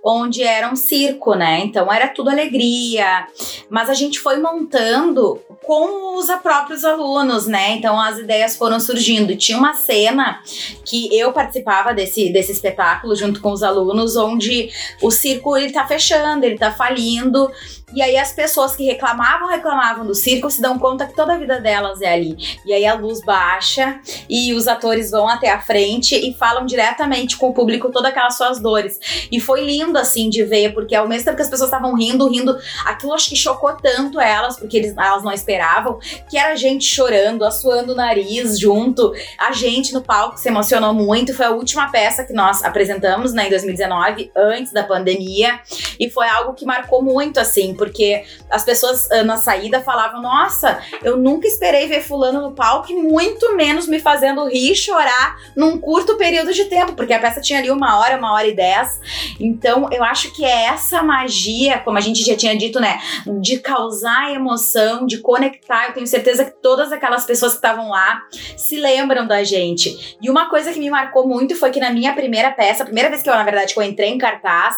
onde era um circo, né? Então era tudo alegria, mas a gente foi montando com os próprios alunos, né? Então as ideias foram surgindo. Tinha uma cena que eu participava desse, desse espetáculo junto com os alunos, onde o circo ele tá fechando, ele tá falindo E aí as pessoas que reclamavam, reclamavam do circo se dão conta que toda a vida delas é ali. E aí a luz baixa e os atores vão até a frente e falam diretamente com o público todas aquelas suas dores. E foi lindo assim de ver, porque ao mesmo tempo que as pessoas estavam rindo, rindo, aquilo acho que chocou tanto elas, porque eles, elas não esperavam, que era gente chorando, assoando o nariz junto. A gente no palco se emocionou muito. Foi a última peça que nós apresentamos né, em 2019, antes da pandemia. E foi algo que marcou muito, assim, porque as pessoas ah, na saída falavam: Nossa, eu nunca esperei ver Fulano no palco e muito menos me fazendo rir e chorar num curto período de tempo, porque a peça tinha ali uma hora, uma hora e dez. Então, eu acho que é essa magia, como a gente já tinha dito, né, de causar emoção, de conectar. Eu tenho certeza que todas aquelas pessoas que estavam lá se lembram da gente. E uma coisa que me marcou muito foi que na minha primeira peça, a primeira vez que eu, na verdade, que eu entrei em cartaz,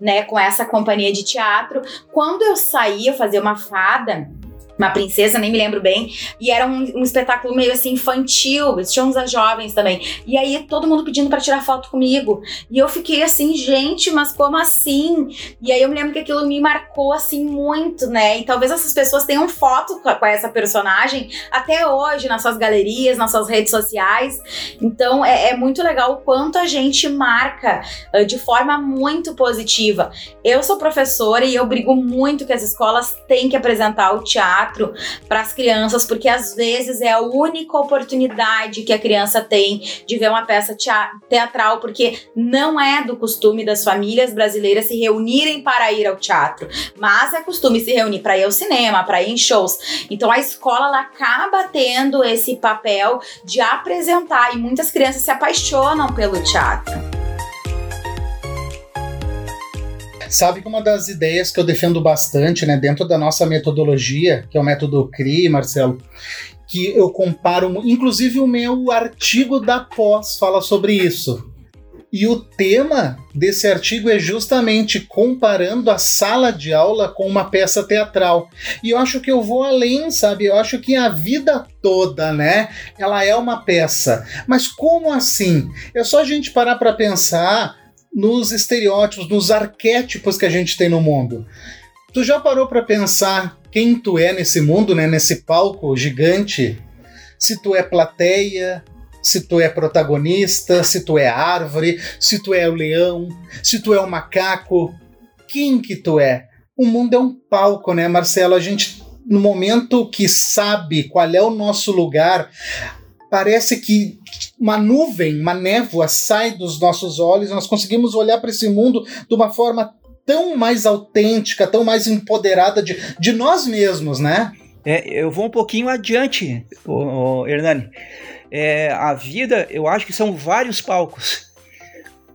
né, com essa companhia de teatro, quando eu saía fazer uma fada, uma princesa, nem me lembro bem. E era um, um espetáculo meio assim infantil, tinha uns jovens também. E aí todo mundo pedindo para tirar foto comigo. E eu fiquei assim, gente, mas como assim? E aí eu me lembro que aquilo me marcou assim muito, né? E talvez essas pessoas tenham foto com, com essa personagem até hoje nas suas galerias, nas suas redes sociais. Então é, é muito legal o quanto a gente marca uh, de forma muito positiva. Eu sou professora e eu brigo muito que as escolas têm que apresentar o teatro teatro para as crianças, porque às vezes é a única oportunidade que a criança tem de ver uma peça teatral, porque não é do costume das famílias brasileiras se reunirem para ir ao teatro, mas é costume se reunir para ir ao cinema, para ir em shows. Então a escola ela acaba tendo esse papel de apresentar e muitas crianças se apaixonam pelo teatro. Sabe que uma das ideias que eu defendo bastante, né, dentro da nossa metodologia, que é o método CRI, Marcelo, que eu comparo, inclusive o meu artigo da pós fala sobre isso. E o tema desse artigo é justamente comparando a sala de aula com uma peça teatral. E eu acho que eu vou além, sabe? Eu acho que a vida toda, né, ela é uma peça. Mas como assim? É só a gente parar para pensar nos estereótipos, nos arquétipos que a gente tem no mundo. Tu já parou para pensar quem tu é nesse mundo, né, nesse palco gigante? Se tu é plateia, se tu é protagonista, se tu é árvore, se tu é o leão, se tu é o macaco, quem que tu é? O mundo é um palco, né, Marcelo? A gente no momento que sabe qual é o nosso lugar, parece que uma nuvem, uma névoa sai dos nossos olhos, nós conseguimos olhar para esse mundo de uma forma tão mais autêntica, tão mais empoderada de, de nós mesmos, né? É, eu vou um pouquinho adiante, o, o Hernani. É, a vida, eu acho que são vários palcos.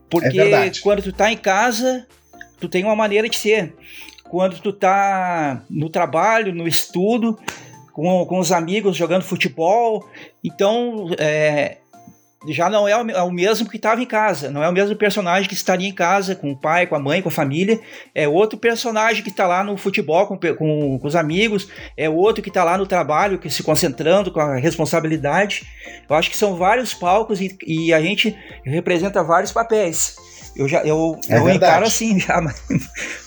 Porque é quando tu tá em casa, tu tem uma maneira de ser. Quando tu tá no trabalho, no estudo, com, com os amigos jogando futebol. Então, é, já não é o, é mesmo que estava em casa, não é o mesmo personagem que estaria em casa com o pai, com a mãe, com a família, é outro personagem que está lá no futebol com, com, com, os amigos, é outro que está lá no trabalho, que se concentrando com a responsabilidade. Eu acho que são vários palcos e, e a gente representa vários papéis. Eu já eu, é eu encaro assim já, mas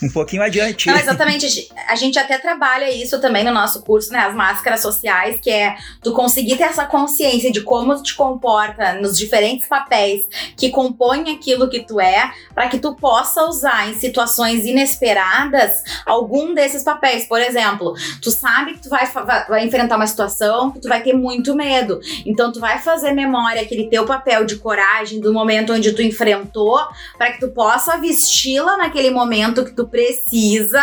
um pouquinho adiante. Não, exatamente. A gente até trabalha isso também no nosso curso, né? As máscaras sociais, que é tu conseguir ter essa consciência de como tu te comporta nos diferentes papéis que compõem aquilo que tu é, para que tu possa usar em situações inesperadas algum desses papéis. Por exemplo, tu sabe que tu vai, vai enfrentar uma situação que tu vai ter muito medo. Então tu vai fazer memória aquele teu papel de coragem do momento onde tu enfrentou para que tu possa vesti-la naquele momento que tu precisa,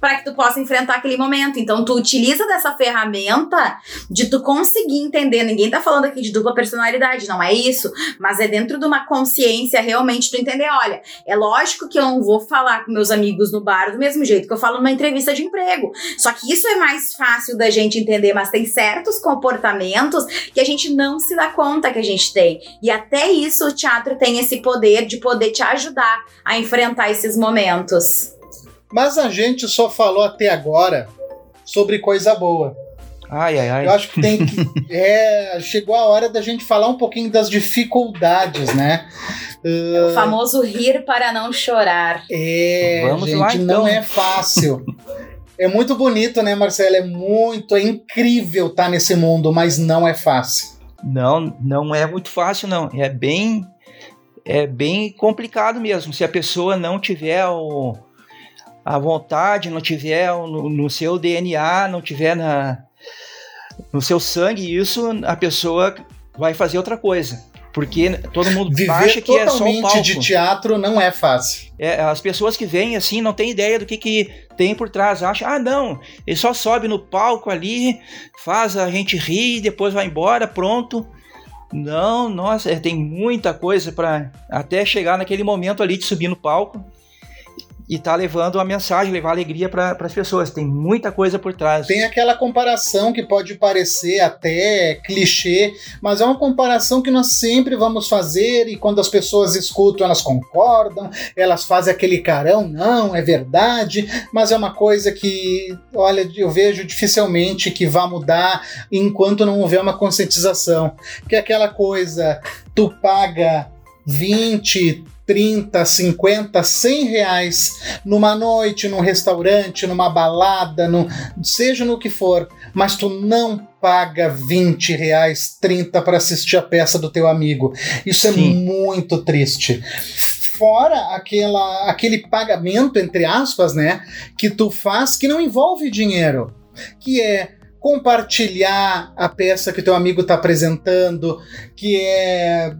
para que tu possa enfrentar aquele momento. Então tu utiliza dessa ferramenta de tu conseguir entender. Ninguém tá falando aqui de dupla personalidade, não é isso, mas é dentro de uma consciência realmente tu entender, olha, é lógico que eu não vou falar com meus amigos no bar do mesmo jeito que eu falo numa entrevista de emprego. Só que isso é mais fácil da gente entender, mas tem certos comportamentos que a gente não se dá conta que a gente tem. E até isso o teatro tem esse poder de poder te ajudar a enfrentar esses momentos. Mas a gente só falou até agora sobre coisa boa. Ai, ai, ai. Eu acho que tem que. é, chegou a hora da gente falar um pouquinho das dificuldades, né? Uh, o famoso rir para não chorar. É, Vamos gente, lá, então. não é fácil. É muito bonito, né, Marcelo? É muito, é incrível estar nesse mundo, mas não é fácil. Não, não é muito fácil, não. É bem, é bem complicado mesmo. Se a pessoa não tiver o, a vontade, não tiver no, no seu DNA, não tiver na, no seu sangue, isso a pessoa vai fazer outra coisa. Porque todo mundo Viver acha que é só um palco. de teatro não é fácil. É, as pessoas que vêm assim não têm ideia do que, que tem por trás. Acham, ah, não, ele só sobe no palco ali, faz a gente rir, depois vai embora, pronto. Não, nossa, é, tem muita coisa para até chegar naquele momento ali de subir no palco e tá levando a mensagem, levar alegria para as pessoas. Tem muita coisa por trás. Tem aquela comparação que pode parecer até clichê, mas é uma comparação que nós sempre vamos fazer e quando as pessoas escutam, elas concordam, elas fazem aquele carão, não, é verdade, mas é uma coisa que, olha, eu vejo dificilmente que vá mudar enquanto não houver uma conscientização. Que é aquela coisa, tu paga 20, 30, 50, 100 reais numa noite, num restaurante, numa balada, no, seja no que for, mas tu não paga 20 reais, 30 para assistir a peça do teu amigo. Isso é Sim. muito triste fora aquela, aquele pagamento, entre aspas, né, que tu faz que não envolve dinheiro, que é compartilhar a peça que teu amigo está apresentando, que é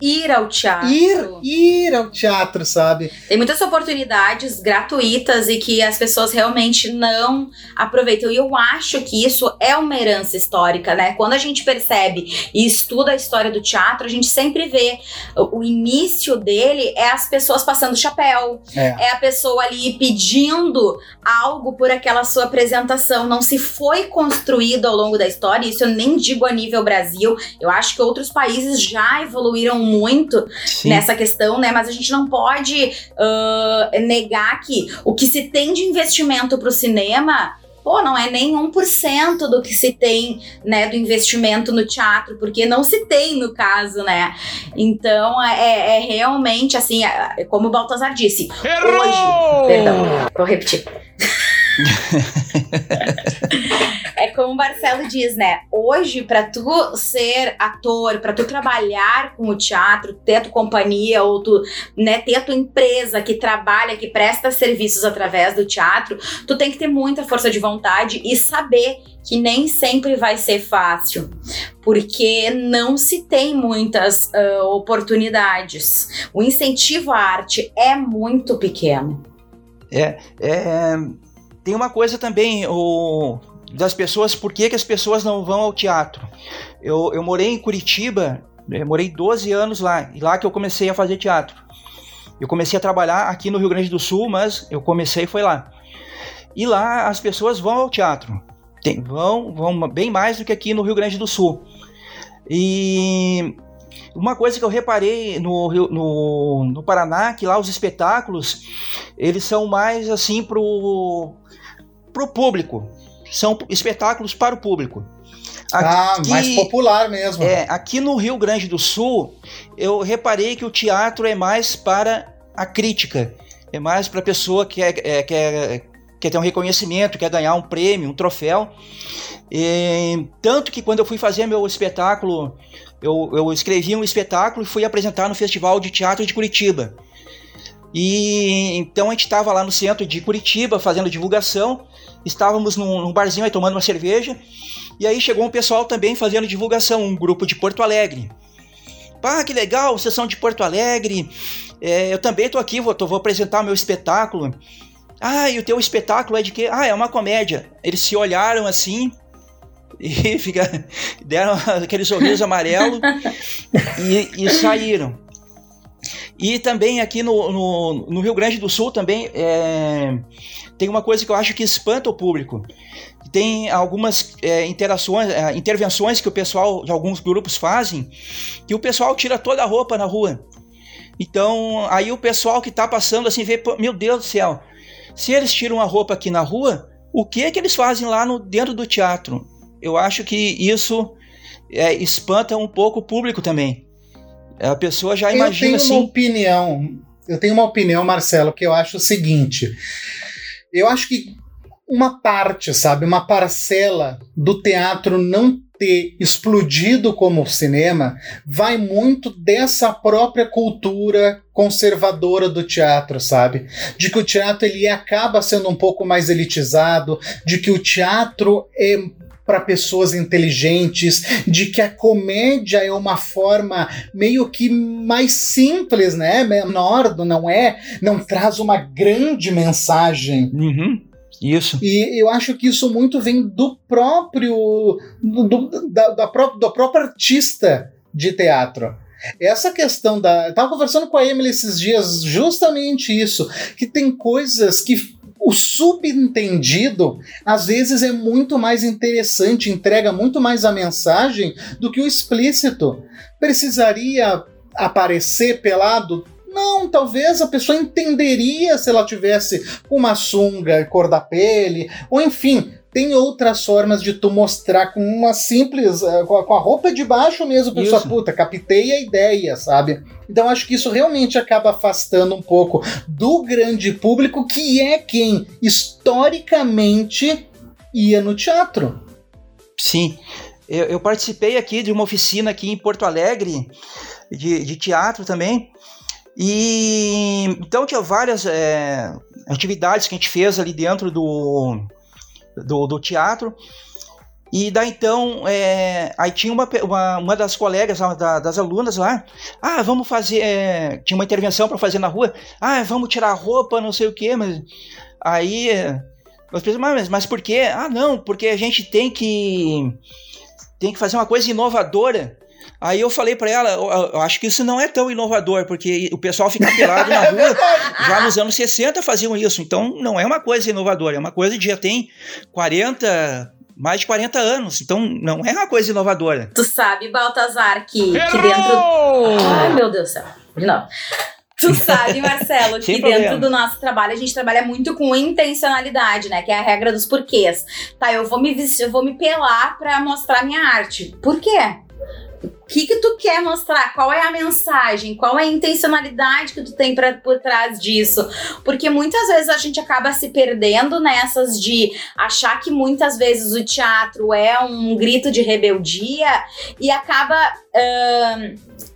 ir ao teatro. Ir, ir ao teatro, sabe? Tem muitas oportunidades gratuitas e que as pessoas realmente não aproveitam. E eu acho que isso é uma herança histórica, né? Quando a gente percebe e estuda a história do teatro, a gente sempre vê o início dele é as pessoas passando chapéu, é, é a pessoa ali pedindo algo por aquela sua apresentação. Não se foi construído ao longo da história, isso eu nem digo a nível Brasil. Eu acho que outros países já evoluíram muito Sim. nessa questão, né? Mas a gente não pode uh, negar que o que se tem de investimento para o cinema pô, não é nem 1% do que se tem, né, do investimento no teatro, porque não se tem no caso, né? Então, é, é realmente assim, é, como o Baltazar disse, Errou! hoje, perdão, vou repetir. é como o Marcelo diz, né? Hoje, para tu ser ator, para tu trabalhar com o teatro, ter tua companhia ou tu, né, ter a tua empresa que trabalha, que presta serviços através do teatro, tu tem que ter muita força de vontade e saber que nem sempre vai ser fácil, porque não se tem muitas uh, oportunidades. O incentivo à arte é muito pequeno. É, é, tem uma coisa também, o, das pessoas, por que, que as pessoas não vão ao teatro? Eu, eu morei em Curitiba, morei 12 anos lá, e lá que eu comecei a fazer teatro. Eu comecei a trabalhar aqui no Rio Grande do Sul, mas eu comecei foi lá. E lá as pessoas vão ao teatro. Tem, vão, vão bem mais do que aqui no Rio Grande do Sul. E uma coisa que eu reparei no, no, no Paraná, que lá os espetáculos, eles são mais assim pro para o público. São espetáculos para o público. Ah, aqui, ah, mais popular mesmo. É, aqui no Rio Grande do Sul, eu reparei que o teatro é mais para a crítica. É mais para a pessoa que é, é, quer, quer ter um reconhecimento, quer ganhar um prêmio, um troféu. E, tanto que quando eu fui fazer meu espetáculo, eu, eu escrevi um espetáculo e fui apresentar no Festival de Teatro de Curitiba. E então a gente estava lá no centro de Curitiba fazendo divulgação. Estávamos num, num, barzinho aí tomando uma cerveja. E aí chegou um pessoal também fazendo divulgação, um grupo de Porto Alegre. Pá, que legal, vocês são de Porto Alegre. É, eu também estou aqui, vou, tô, vou apresentar o meu espetáculo. Ah, e o teu espetáculo é de quê? Ah, é uma comédia. Eles se olharam assim e fica, deram aquele sorriso amarelo e, e saíram. E também aqui no, no, no Rio Grande do Sul também é, tem uma coisa que eu acho que espanta o público. Tem algumas é, interações, é, intervenções que o pessoal de alguns grupos fazem, que o pessoal tira toda a roupa na rua. Então, aí o pessoal que está passando assim vê, meu Deus do céu, se eles tiram a roupa aqui na rua, o que é que eles fazem lá no, dentro do teatro? Eu acho que isso é, espanta um pouco o público também. A pessoa já imagina assim. Eu tenho assim... uma opinião. Eu tenho uma opinião, Marcelo, que eu acho o seguinte. Eu acho que uma parte, sabe, uma parcela do teatro não ter explodido como cinema vai muito dessa própria cultura conservadora do teatro, sabe? De que o teatro ele acaba sendo um pouco mais elitizado, de que o teatro é para pessoas inteligentes, de que a comédia é uma forma meio que mais simples, né? Menor, não é? Não traz uma grande mensagem. Uhum. Isso. E eu acho que isso muito vem do próprio. do, da, da do próprio artista de teatro. Essa questão da. Eu tava conversando com a Emily esses dias, justamente isso. Que tem coisas que o subentendido às vezes é muito mais interessante, entrega muito mais a mensagem do que o explícito. Precisaria aparecer pelado não, talvez a pessoa entenderia se ela tivesse uma sunga cor da pele, ou enfim, tem outras formas de tu mostrar com uma simples. Eh, com a, roupa de baixo mesmo, pessoa, puta, captei a ideia, sabe? Então acho que isso realmente acaba afastando um pouco do grande público, que é quem historicamente ia no teatro. Sim. Eu, eu participei aqui de uma oficina aqui em Porto Alegre, de, de teatro também, e então tinha várias é, atividades que a gente fez ali dentro do, do, do teatro. E daí então, é, aí tinha uma, uma, uma das colegas da, das alunas lá, ah, vamos fazer, é, tinha uma intervenção para fazer na rua, ah, vamos tirar a roupa, não sei o que, mas aí nós pensamos, mas, mas por quê? Ah, não, porque a gente tem que tem que fazer uma coisa inovadora. Aí eu falei para ela, eu, eu, acho que isso não é tão inovador, porque o pessoal fica pelado na rua, já nos anos 60 faziam isso, então não é uma coisa inovadora, é uma coisa que já tem 40, mais de 40 anos, então não é uma coisa inovadora. Tu sabe, Baltazar, que, que dentro... Ai, meu Deus do céu, de novo. Tu sabe, Marcelo, que dentro do nosso trabalho a gente trabalha muito com intencionalidade, né? Que é a regra dos porquês. Tá, eu vou me vestir, eu vou me pelar pra mostrar minha arte. Por quê? O que que tu quer mostrar? Qual é a mensagem? Qual é a intencionalidade que tu tem pra, por trás disso? Porque muitas vezes a gente acaba se perdendo nessas de achar que muitas vezes o teatro é um grito de rebeldia e acaba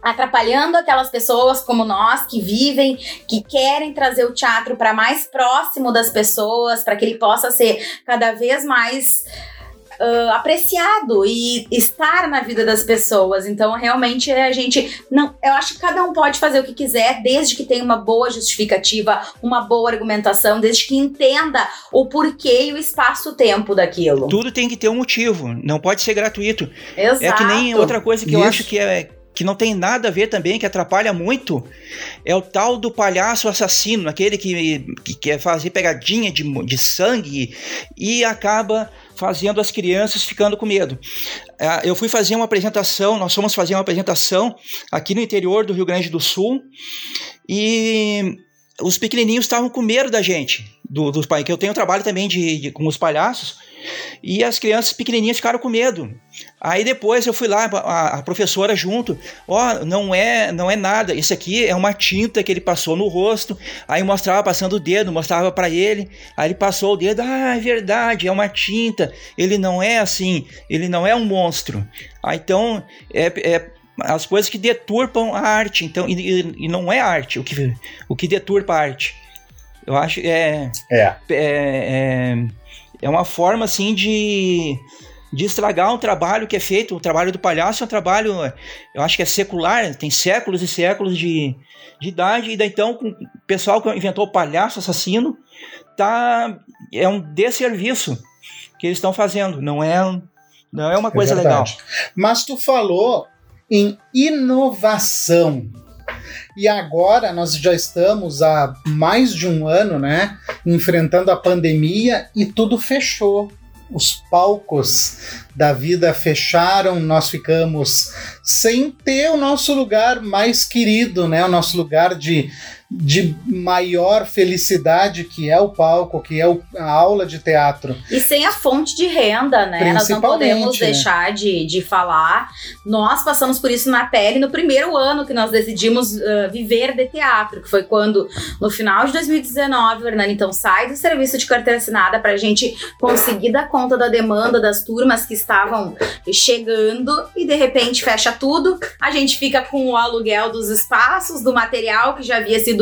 atrapalhando aquelas pessoas como nós que vivem, que querem trazer o teatro para mais próximo das pessoas, para que ele possa ser cada vez mais uh, apreciado e estar na vida das pessoas. Então, realmente, a gente não. Eu acho que cada um pode fazer o que quiser, desde que tenha uma boa justificativa, uma boa argumentação, desde que entenda o porquê e o espaço-tempo daquilo. Tudo tem que ter um motivo, não pode ser gratuito. Exato. É que nem outra coisa que Isso. eu acho que é que não tem nada a ver também, que atrapalha muito, é o tal do palhaço assassino, aquele que, que quer fazer pegadinha de, de sangue e acaba fazendo as crianças ficando com medo. É, eu fui fazer uma apresentação, nós fomos fazer uma apresentação aqui no interior do Rio Grande do Sul e os pequenininhos estavam com medo da gente, do, dos pais, que eu tenho trabalho também de, de, com os palhaços, e as crianças pequenininhas ficaram com medo. Aí depois eu fui lá, a, a professora junto, ó, oh, não é, não é nada, isso aqui é uma tinta que ele passou no rosto. Aí mostrava passando o dedo, mostrava para ele, aí ele passou o dedo, ah, é verdade, é uma tinta. Ele não é assim, ele não é um monstro. Ah, então é, é as coisas que deturpam a arte, então e, e, não é arte o que o que deturpa a arte. Eu acho é é, é, é é uma forma assim de, de estragar um trabalho que é feito. O trabalho do palhaço é um trabalho, eu acho que é secular, tem séculos e séculos de, de idade. E daí então o pessoal que inventou o palhaço assassino tá, é um desserviço que eles estão fazendo. Não é, não é uma é coisa legal. Mas tu falou em inovação. E agora nós já estamos há mais de um ano, né, enfrentando a pandemia e tudo fechou. Os palcos da vida fecharam, nós ficamos sem ter o nosso lugar mais querido, né, o nosso lugar de de maior felicidade que é o palco, que é a aula de teatro. E sem a fonte de renda, né? Nós não podemos né? deixar de, de falar. Nós passamos por isso na pele no primeiro ano que nós decidimos uh, viver de teatro, que foi quando, no final de 2019, o Hernani então sai do serviço de carteira assinada para a gente conseguir dar conta da demanda das turmas que estavam chegando e de repente fecha tudo. A gente fica com o aluguel dos espaços, do material que já havia sido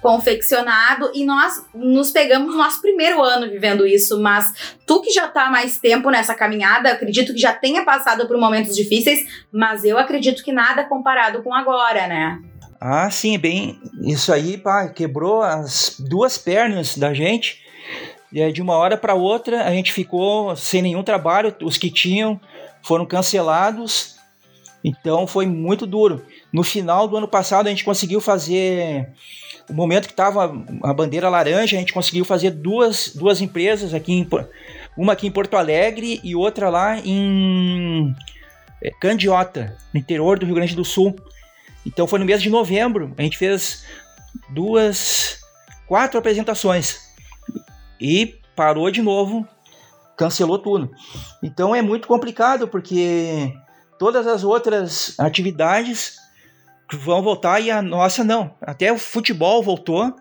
confeccionado e nós nos pegamos no nosso primeiro ano vivendo isso, mas tu que já tá mais tempo nessa caminhada, acredito que já tenha passado por momentos difíceis, mas eu acredito que nada comparado com agora, né? Ah, sim, bem, isso aí, pá, quebrou as duas pernas da gente. E de uma hora para outra, a gente ficou sem nenhum trabalho, os que tinham foram cancelados. Então foi muito duro. No final do ano passado a gente conseguiu fazer o momento que estava a bandeira laranja, a gente conseguiu fazer duas, duas empresas aqui em, uma aqui em Porto Alegre e outra lá em é, Candiota, no interior do Rio Grande do Sul. Então foi no mês de novembro, a gente fez duas, quatro apresentações e parou de novo, cancelou tudo. Então é muito complicado porque todas as outras atividades vão voltar e a nossa não. Até o futebol voltou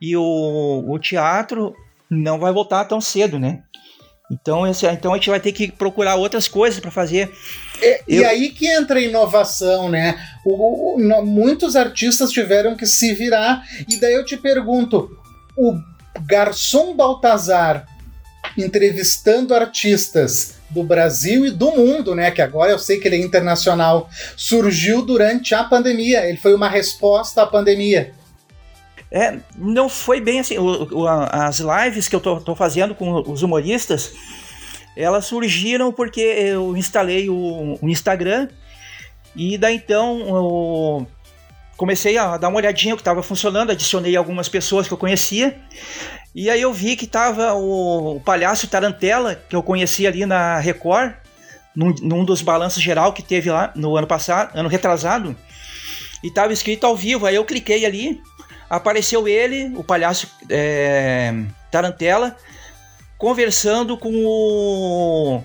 e o, o teatro não vai voltar tão cedo, né? Então, esse, então a gente vai ter que procurar outras coisas para fazer. E, Eu... e, aí que entra a inovação, né? O, o, muitos artistas tiveram que se virar. E daí eu te pergunto: o garçom Baltazar entrevistando artistas do Brasil e do mundo, né? Que agora eu sei que ele é internacional, surgiu durante a pandemia. Ele foi uma resposta à pandemia. É, não foi bem assim. O, o, as lives que eu tô, tô, fazendo com os humoristas, elas surgiram porque eu instalei o, o Instagram e daí então eu comecei a dar uma olhadinha o que estava funcionando, adicionei algumas pessoas que eu conhecia e aí eu vi que tava o, o palhaço Tarantella, que eu conheci ali na Record, num, num, dos balanços geral que teve lá no ano passado, ano retrasado, e tava escrito ao vivo. Aí eu cliquei ali, apareceu ele, o palhaço é, Tarantella, conversando com o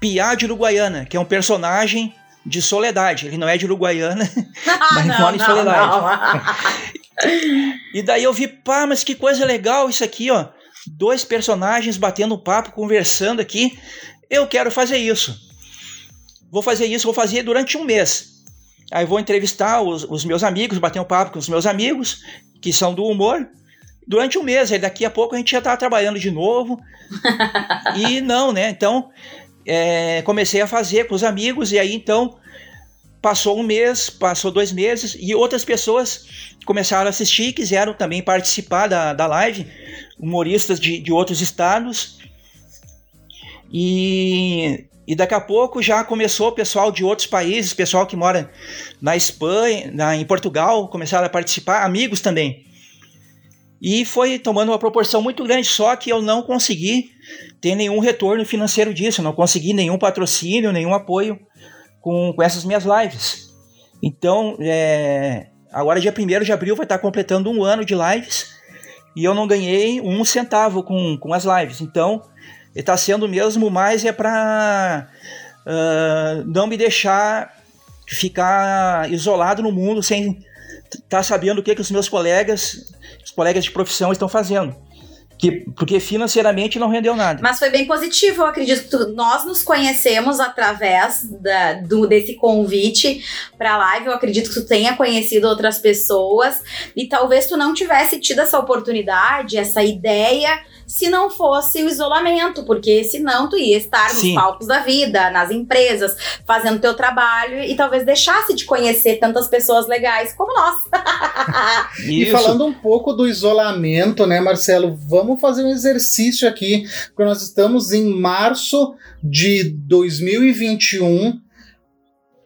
Piá de Uruguaiana, que é um personagem de Soledade. Ele não é de Uruguaiana, mas não, mora em Soledade. e daí eu vi, pá, mas que coisa legal isso aqui, ó. Dois personagens batendo papo, conversando aqui. Eu quero fazer isso. Vou fazer isso, vou fazer durante um mês. Aí vou entrevistar os, os meus amigos, bater um papo com os meus amigos, que são do humor, durante um mês. Aí daqui a pouco a gente já tá trabalhando de novo. e não, né? Então, é, comecei a fazer com os amigos, e aí então passou um mês, passou dois meses, e outras pessoas começaram a assistir, quiseram também participar da, da live, humoristas de, de outros estados. E, e daqui a pouco já começou o pessoal de outros países, pessoal que mora na Espanha, na, em Portugal, começaram a participar, amigos também. E foi tomando uma proporção muito grande, só que eu não consegui ter nenhum retorno financeiro disso, não consegui nenhum patrocínio, nenhum apoio com, com essas minhas lives. Então, é, Agora, dia 1 de abril, vai estar completando um ano de lives e eu não ganhei um centavo com, com as lives. Então, está sendo mesmo mais é para uh, ah, não me deixar ficar isolado no mundo sem tá sabendo o que, que os meus colegas, os colegas de profissão estão fazendo. Que, porque financeiramente não rendeu nada. Mas foi bem positivo, eu acredito. Nós nos conhecemos através da, do, desse convite para a live. Eu acredito que tu tenha conhecido outras pessoas e talvez tu não tivesse tido essa oportunidade, essa ideia se não fosse o isolamento, porque senão tu ia estar nos Sim. palcos da vida, nas empresas, fazendo teu trabalho e talvez deixasse de conhecer tantas pessoas legais como nós. e falando um pouco do isolamento, né, Marcelo, vamos fazer um exercício aqui, porque nós estamos em março de 2021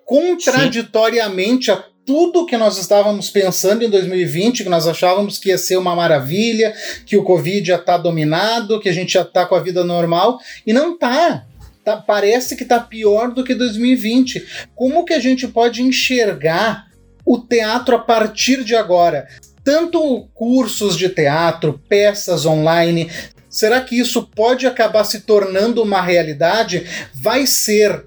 contraditoriamente Sim. a tudo que nós estávamos pensando em 2020, que nós achávamos que ia ser uma maravilha, que o Covid já está dominado, que a gente já está com a vida normal, e não está. Tá, parece que está pior do que 2020. Como que a gente pode enxergar o teatro a partir de agora? Tanto cursos de teatro, peças online, será que isso pode acabar se tornando uma realidade? Vai ser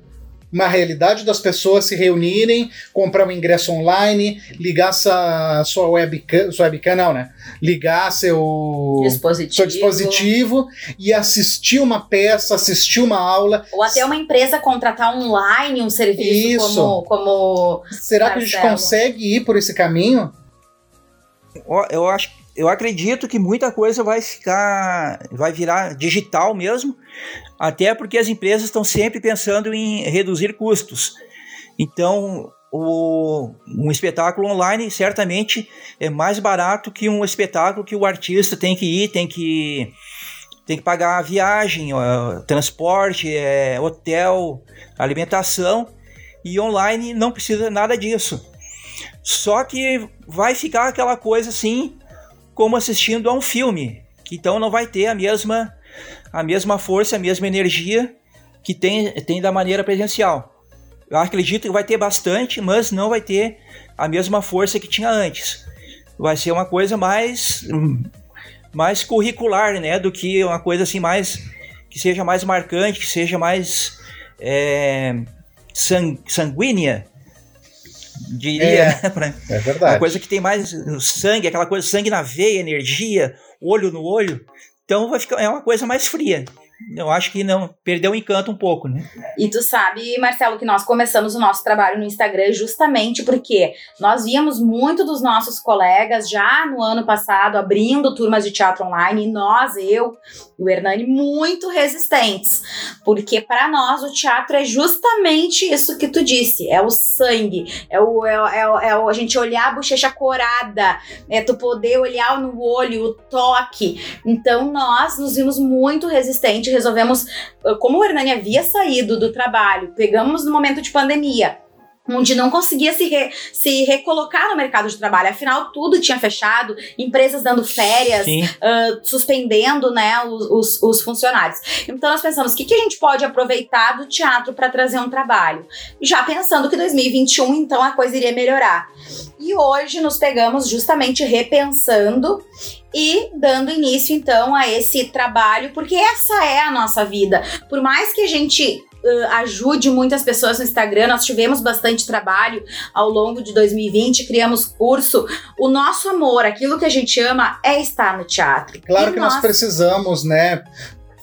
uma realidade das pessoas se reunirem, comprar um ingresso online, ligar sua, sua webcam, sua webcam não, né? Ligar seu dispositivo. seu dispositivo e assistir uma peça, assistir uma aula. Ou até uma empresa contratar online um serviço Isso. como, como. Será que a gente Marcelo. consegue ir por esse caminho? Eu acho, eu acredito que muita coisa vai ficar, vai virar digital mesmo, até porque as empresas estão sempre pensando em reduzir custos. Então, o, um espetáculo online certamente é mais barato que um espetáculo que o artista tem que ir, tem que tem que pagar a viagem, ó, transporte, é, hotel, alimentação e online não precisa nada disso. Só que vai ficar aquela coisa assim, como assistindo a um filme, que então não vai ter a mesma a mesma força, a mesma energia que tem, tem da maneira presencial. Eu acredito que vai ter bastante, mas não vai ter a mesma força que tinha antes. Vai ser uma coisa mais mais curricular, né, do que uma coisa assim mais que seja mais marcante, que seja mais é, sang- sanguínea, diria, É. né, pra- É uma verdade. coisa que tem mais sangue, aquela coisa sangue na veia, energia, olho no olho. Então vai ficar é uma coisa mais fria. Eu acho que não perdeu o encanto um pouco, né? E tu sabe, Marcelo, que nós começamos o nosso trabalho no Instagram justamente porque nós víamos muito dos nossos colegas já no ano passado abrindo turmas de teatro online e nós, eu e o Hernani, muito resistentes. Porque para nós o teatro é justamente isso que tu disse: é o sangue, é o, é, o- é, é o- a gente olhar a bochecha corada, é tu poder olhar no olho, o toque. Então nós nos vimos muito resistentes, resolvemos como o Hernani havia saído do trabalho, pegamos no momento de pandemia, onde não conseguia se, re- se recolocar no mercado de trabalho, afinal tudo tinha fechado, empresas dando férias, ah, suspendendo né, os, os- os funcionários. Então nós pensamos, o que, que a gente pode aproveitar do teatro para trazer um trabalho? Já pensando que 2021, então, a coisa iria melhorar. E hoje nos pegamos justamente repensando e dando início, então, a esse trabalho, porque essa é a nossa vida. Por mais que a gente ah, ajude muitas pessoas no Instagram, nós tivemos bastante trabalho ao longo de 2020, criamos curso. O nosso amor, aquilo que a gente ama, é estar no teatro. Claro E que nós precisamos, né,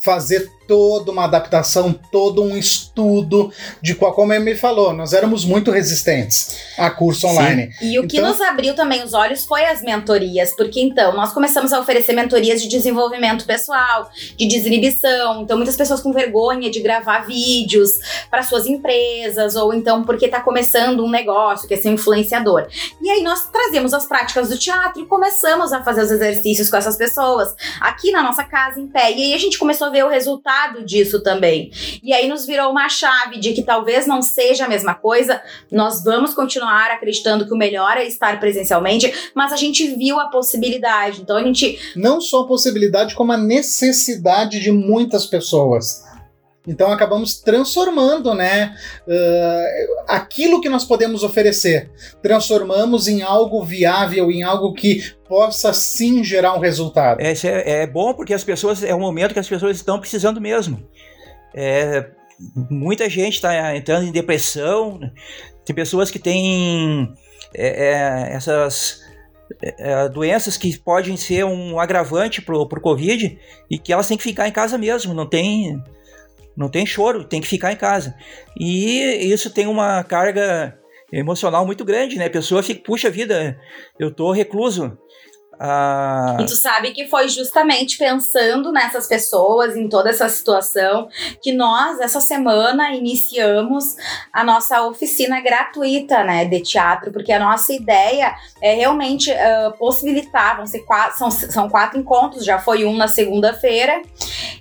fazer toda uma adaptação, todo um estudo de qual, como ele me falou, nós éramos muito resistentes a curso Sim. online. E o que Então- nos abriu também os olhos foi as mentorias, porque então nós começamos a oferecer mentorias de desenvolvimento pessoal, de desinibição. Então, muitas pessoas com vergonha de gravar vídeos para suas empresas, ou então porque está começando um negócio, quer ser um influenciador. E aí nós trazemos as práticas do teatro e começamos a fazer os exercícios com essas pessoas aqui na nossa casa em pé. E aí a gente começou a ver o resultado disso também. E aí nos virou uma chave de que talvez não seja a mesma coisa, nós vamos continuar acreditando que o melhor é estar presencialmente, mas a gente viu a possibilidade. Então a gente Não só a possibilidade, como a necessidade de muitas pessoas. Então acabamos transformando, né, ah, aquilo que nós podemos oferecer, transformamos em algo viável, em algo que possa sim gerar um resultado. É, é, é bom porque as pessoas é um momento que as pessoas estão precisando mesmo. É, muita gente está entrando em depressão. Tem pessoas que têm é, é, essas é, doenças que podem ser um agravante pro, pro Covid e que elas têm que ficar em casa mesmo. Não tem não tem choro, tem que ficar em casa. E isso tem uma carga emocional muito grande, né? A pessoa fica, puxa vida, eu tô recluso. Ah, E tu sabe que foi justamente pensando nessas pessoas, em toda essa situação, que nós, essa semana, iniciamos a nossa oficina gratuita, né, de teatro, porque a nossa ideia é realmente ah, possibilitar, vão ser quatro, são, são quatro encontros, já foi um na segunda-feira,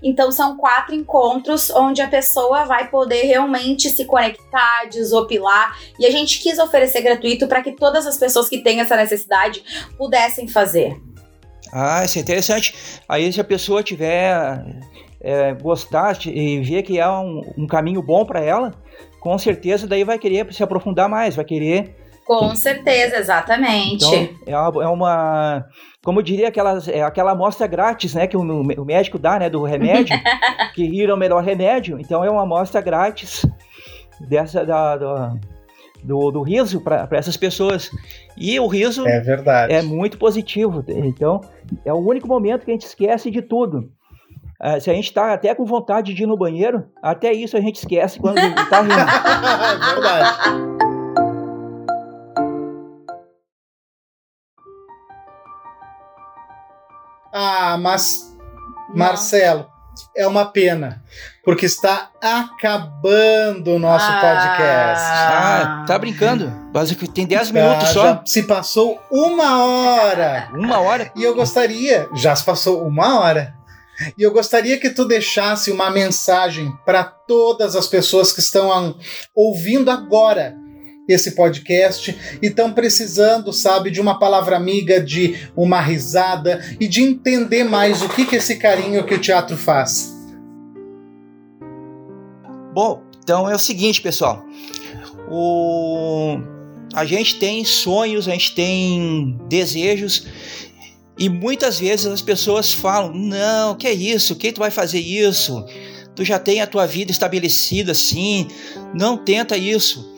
então são quatro encontros onde a pessoa vai poder realmente se conectar, desopilar, e a gente quis oferecer gratuito para que todas as pessoas que têm essa necessidade pudessem fazer. Ah, isso é interessante. Aí se a pessoa tiver é, gostar e ver que é um, um caminho bom para ela, com certeza daí vai querer se aprofundar mais, vai querer Com certeza, exatamente. Então, é uma, como diria aquela, é aquela amostra grátis, né, que o, o médico dá, né, do remédio, que rir é o melhor remédio. Então é uma amostra grátis dessa da, da do, do riso para essas pessoas. E o riso é, verdade. é muito positivo. Então, é o único momento que a gente esquece de tudo. Uh, se a gente está até com vontade de ir no banheiro, até isso a gente esquece quando está rindo. é verdade. Ah, mas, Marcelo, é uma pena, porque está acabando o nosso ah, podcast. Ah, tá brincando? Tem 10 tá, minutos só. Já se passou uma hora. uma hora? E eu gostaria, já se passou uma hora. E eu gostaria que tu deixasse uma mensagem para todas as pessoas que estão ouvindo agora esse podcast e estão precisando, sabe, de uma palavra amiga, de uma risada e de entender mais o que, que esse carinho que o teatro faz. Bom, então é o seguinte, pessoal. O... A gente tem sonhos, a gente tem desejos e muitas vezes as pessoas falam: não, que é isso? Quem tu vai fazer isso? Tu já tem a tua vida estabelecida assim, não tenta isso.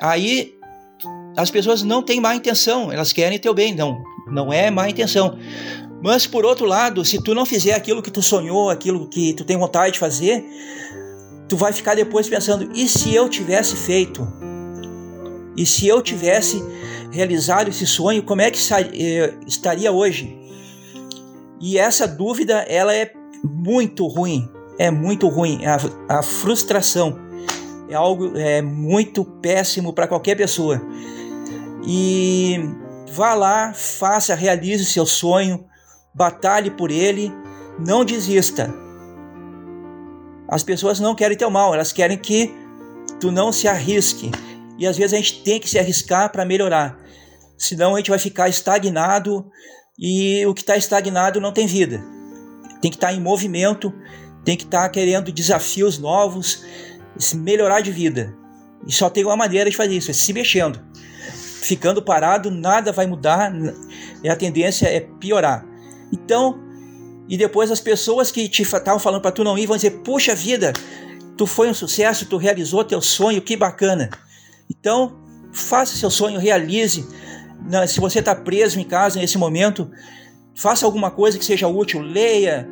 Aí as pessoas não têm má intenção, elas querem teu bem, não, não é má intenção. Mas por outro lado, se tu não fizer aquilo que tu sonhou, aquilo que tu tem vontade de fazer, tu vai ficar depois pensando: e se eu tivesse feito? E se eu tivesse realizado esse sonho, como é que eh, estaria hoje? E essa dúvida, ela é muito ruim, é muito ruim, a, a frustração é algo é, muito péssimo para qualquer pessoa. E vá lá, faça, realize seu sonho, batalhe por ele, não desista. As pessoas não querem teu mal, elas querem que tu não se arrisque. E às vezes a gente tem que se arriscar para melhorar. Senão a gente vai ficar estagnado e o que está estagnado não tem vida. Tem que estar tá em movimento, tem que estar tá querendo desafios novos, se melhorar de vida. E só tem uma maneira de fazer isso, é se mexendo. Ficando parado, nada vai mudar a tendência é piorar. Então, e depois as pessoas que te estavam falando para tu não ir vão dizer: "Puxa vida, tu foi um sucesso, tu realizou teu sonho, que bacana". Então, faça seu sonho, realize. Se você está preso em casa nesse momento, faça alguma coisa que seja útil, leia,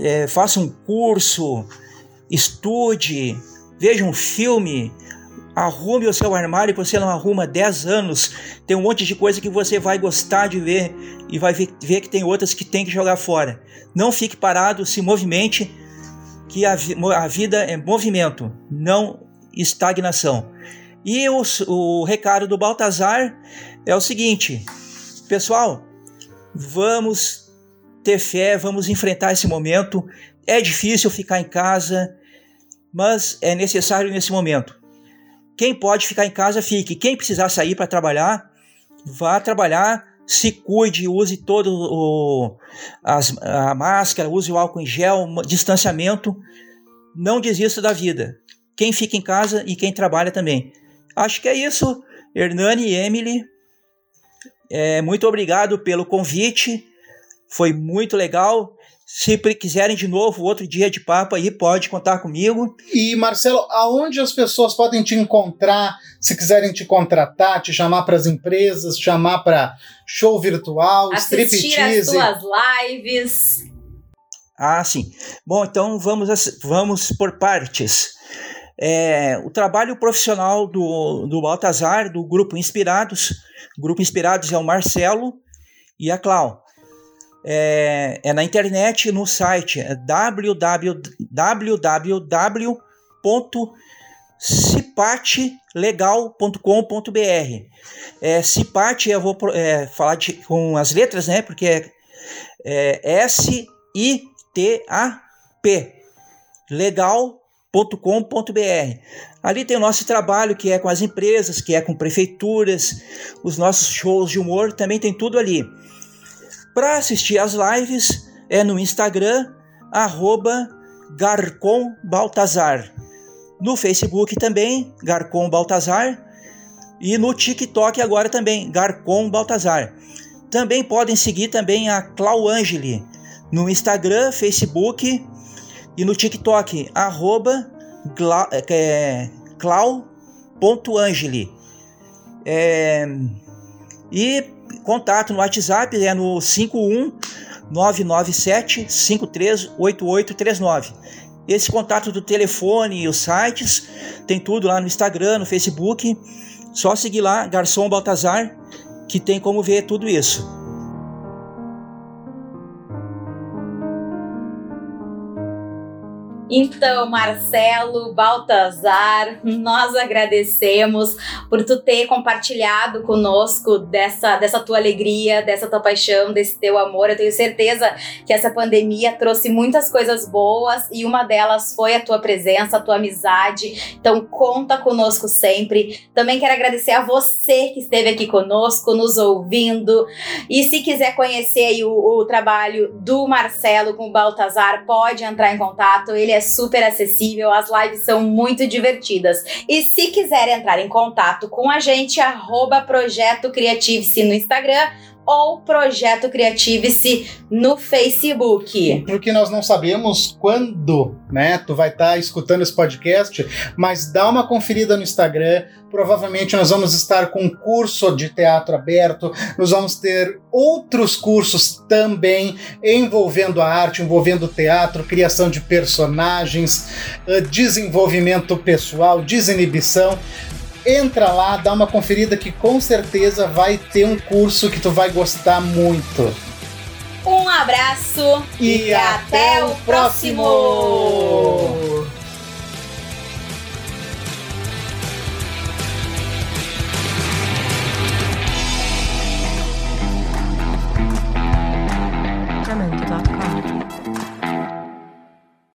é, faça um curso, estude, veja um filme, arrume o seu armário que você não arruma há 10 anos. Tem um monte de coisa que você vai gostar de ver e vai ver, que tem outras que tem que jogar fora. Não fique parado, se movimente, que a, a vida é movimento, não estagnação. E o, o recado do Baltazar é o seguinte, pessoal, vamos ter fé, vamos enfrentar esse momento. É difícil ficar em casa, mas é necessário nesse momento. Quem pode ficar em casa, fique. Quem precisar sair para trabalhar, vá trabalhar, se cuide, use todo o as, a máscara, use o álcool em gel, distanciamento. Não desista da vida. Quem fica em casa e quem trabalha também. Acho que é isso. Hernani e Emily, é, muito obrigado pelo convite. Foi muito legal. Se quiserem de novo outro dia de papo aí, pode contar comigo. E Marcelo, aonde as pessoas podem te encontrar se quiserem te contratar, te chamar para as empresas, chamar para show virtual, Assistir striptease? as tuas lives. Ah, sim. Bom, então vamos, vamos por partes. É, o trabalho profissional do, do Baltazar, do Grupo Inspirados. O Grupo Inspirados é o Marcelo e a Clau é, é na internet, no site é www.cipatlegal.com.br. É, Cipate, eu vou é, falar de, com as letras, né? Porque é, é S-I-T-A-P. Legal.com.br. Ali tem o nosso trabalho que é com as empresas, que é com prefeituras, os nossos shows de humor, também tem tudo ali. Para assistir as lives é no Instagram, arroba Garcon Baltazar. No Facebook também, Garcon Baltazar. E no TikTok agora também, Garcon Baltazar. Também podem seguir também a Clau Angeli no Instagram, Facebook e no TikTok, arroba clau.angeli. É, e contato no WhatsApp é no 51 997 538839. Esse contato do telefone e os sites tem tudo lá no Instagram, no Facebook. Só seguir lá, Garçom Baltazar, que tem como ver tudo isso. Então, Marcelo, Baltazar, nós agradecemos por tu ter compartilhado conosco dessa, dessa tua alegria, dessa tua paixão, desse teu amor. Eu tenho certeza que essa pandemia trouxe muitas coisas boas e uma delas foi a tua presença, a tua amizade. Então, conta conosco sempre. Também quero agradecer a você que esteve aqui conosco, nos ouvindo. E se quiser conhecer o, o trabalho do Marcelo com o Baltazar, pode entrar em contato. Ele é super acessível, as lives são muito divertidas. E se quiser entrar em contato com a gente, arroba Projeto Criative-se no Instagram ou Projeto Criative-se no Facebook. Porque nós não sabemos quando, né, tu vai estar tá escutando esse podcast, mas dá uma conferida no Instagram. Provavelmente nós vamos estar com um curso de teatro aberto, nós vamos ter outros cursos também envolvendo a arte, envolvendo teatro, criação de personagens, eh, desenvolvimento pessoal, desinibição entra lá, dá uma conferida que com certeza vai ter um curso que tu vai gostar muito. Um abraço e, e até, até, o próximo. próximo.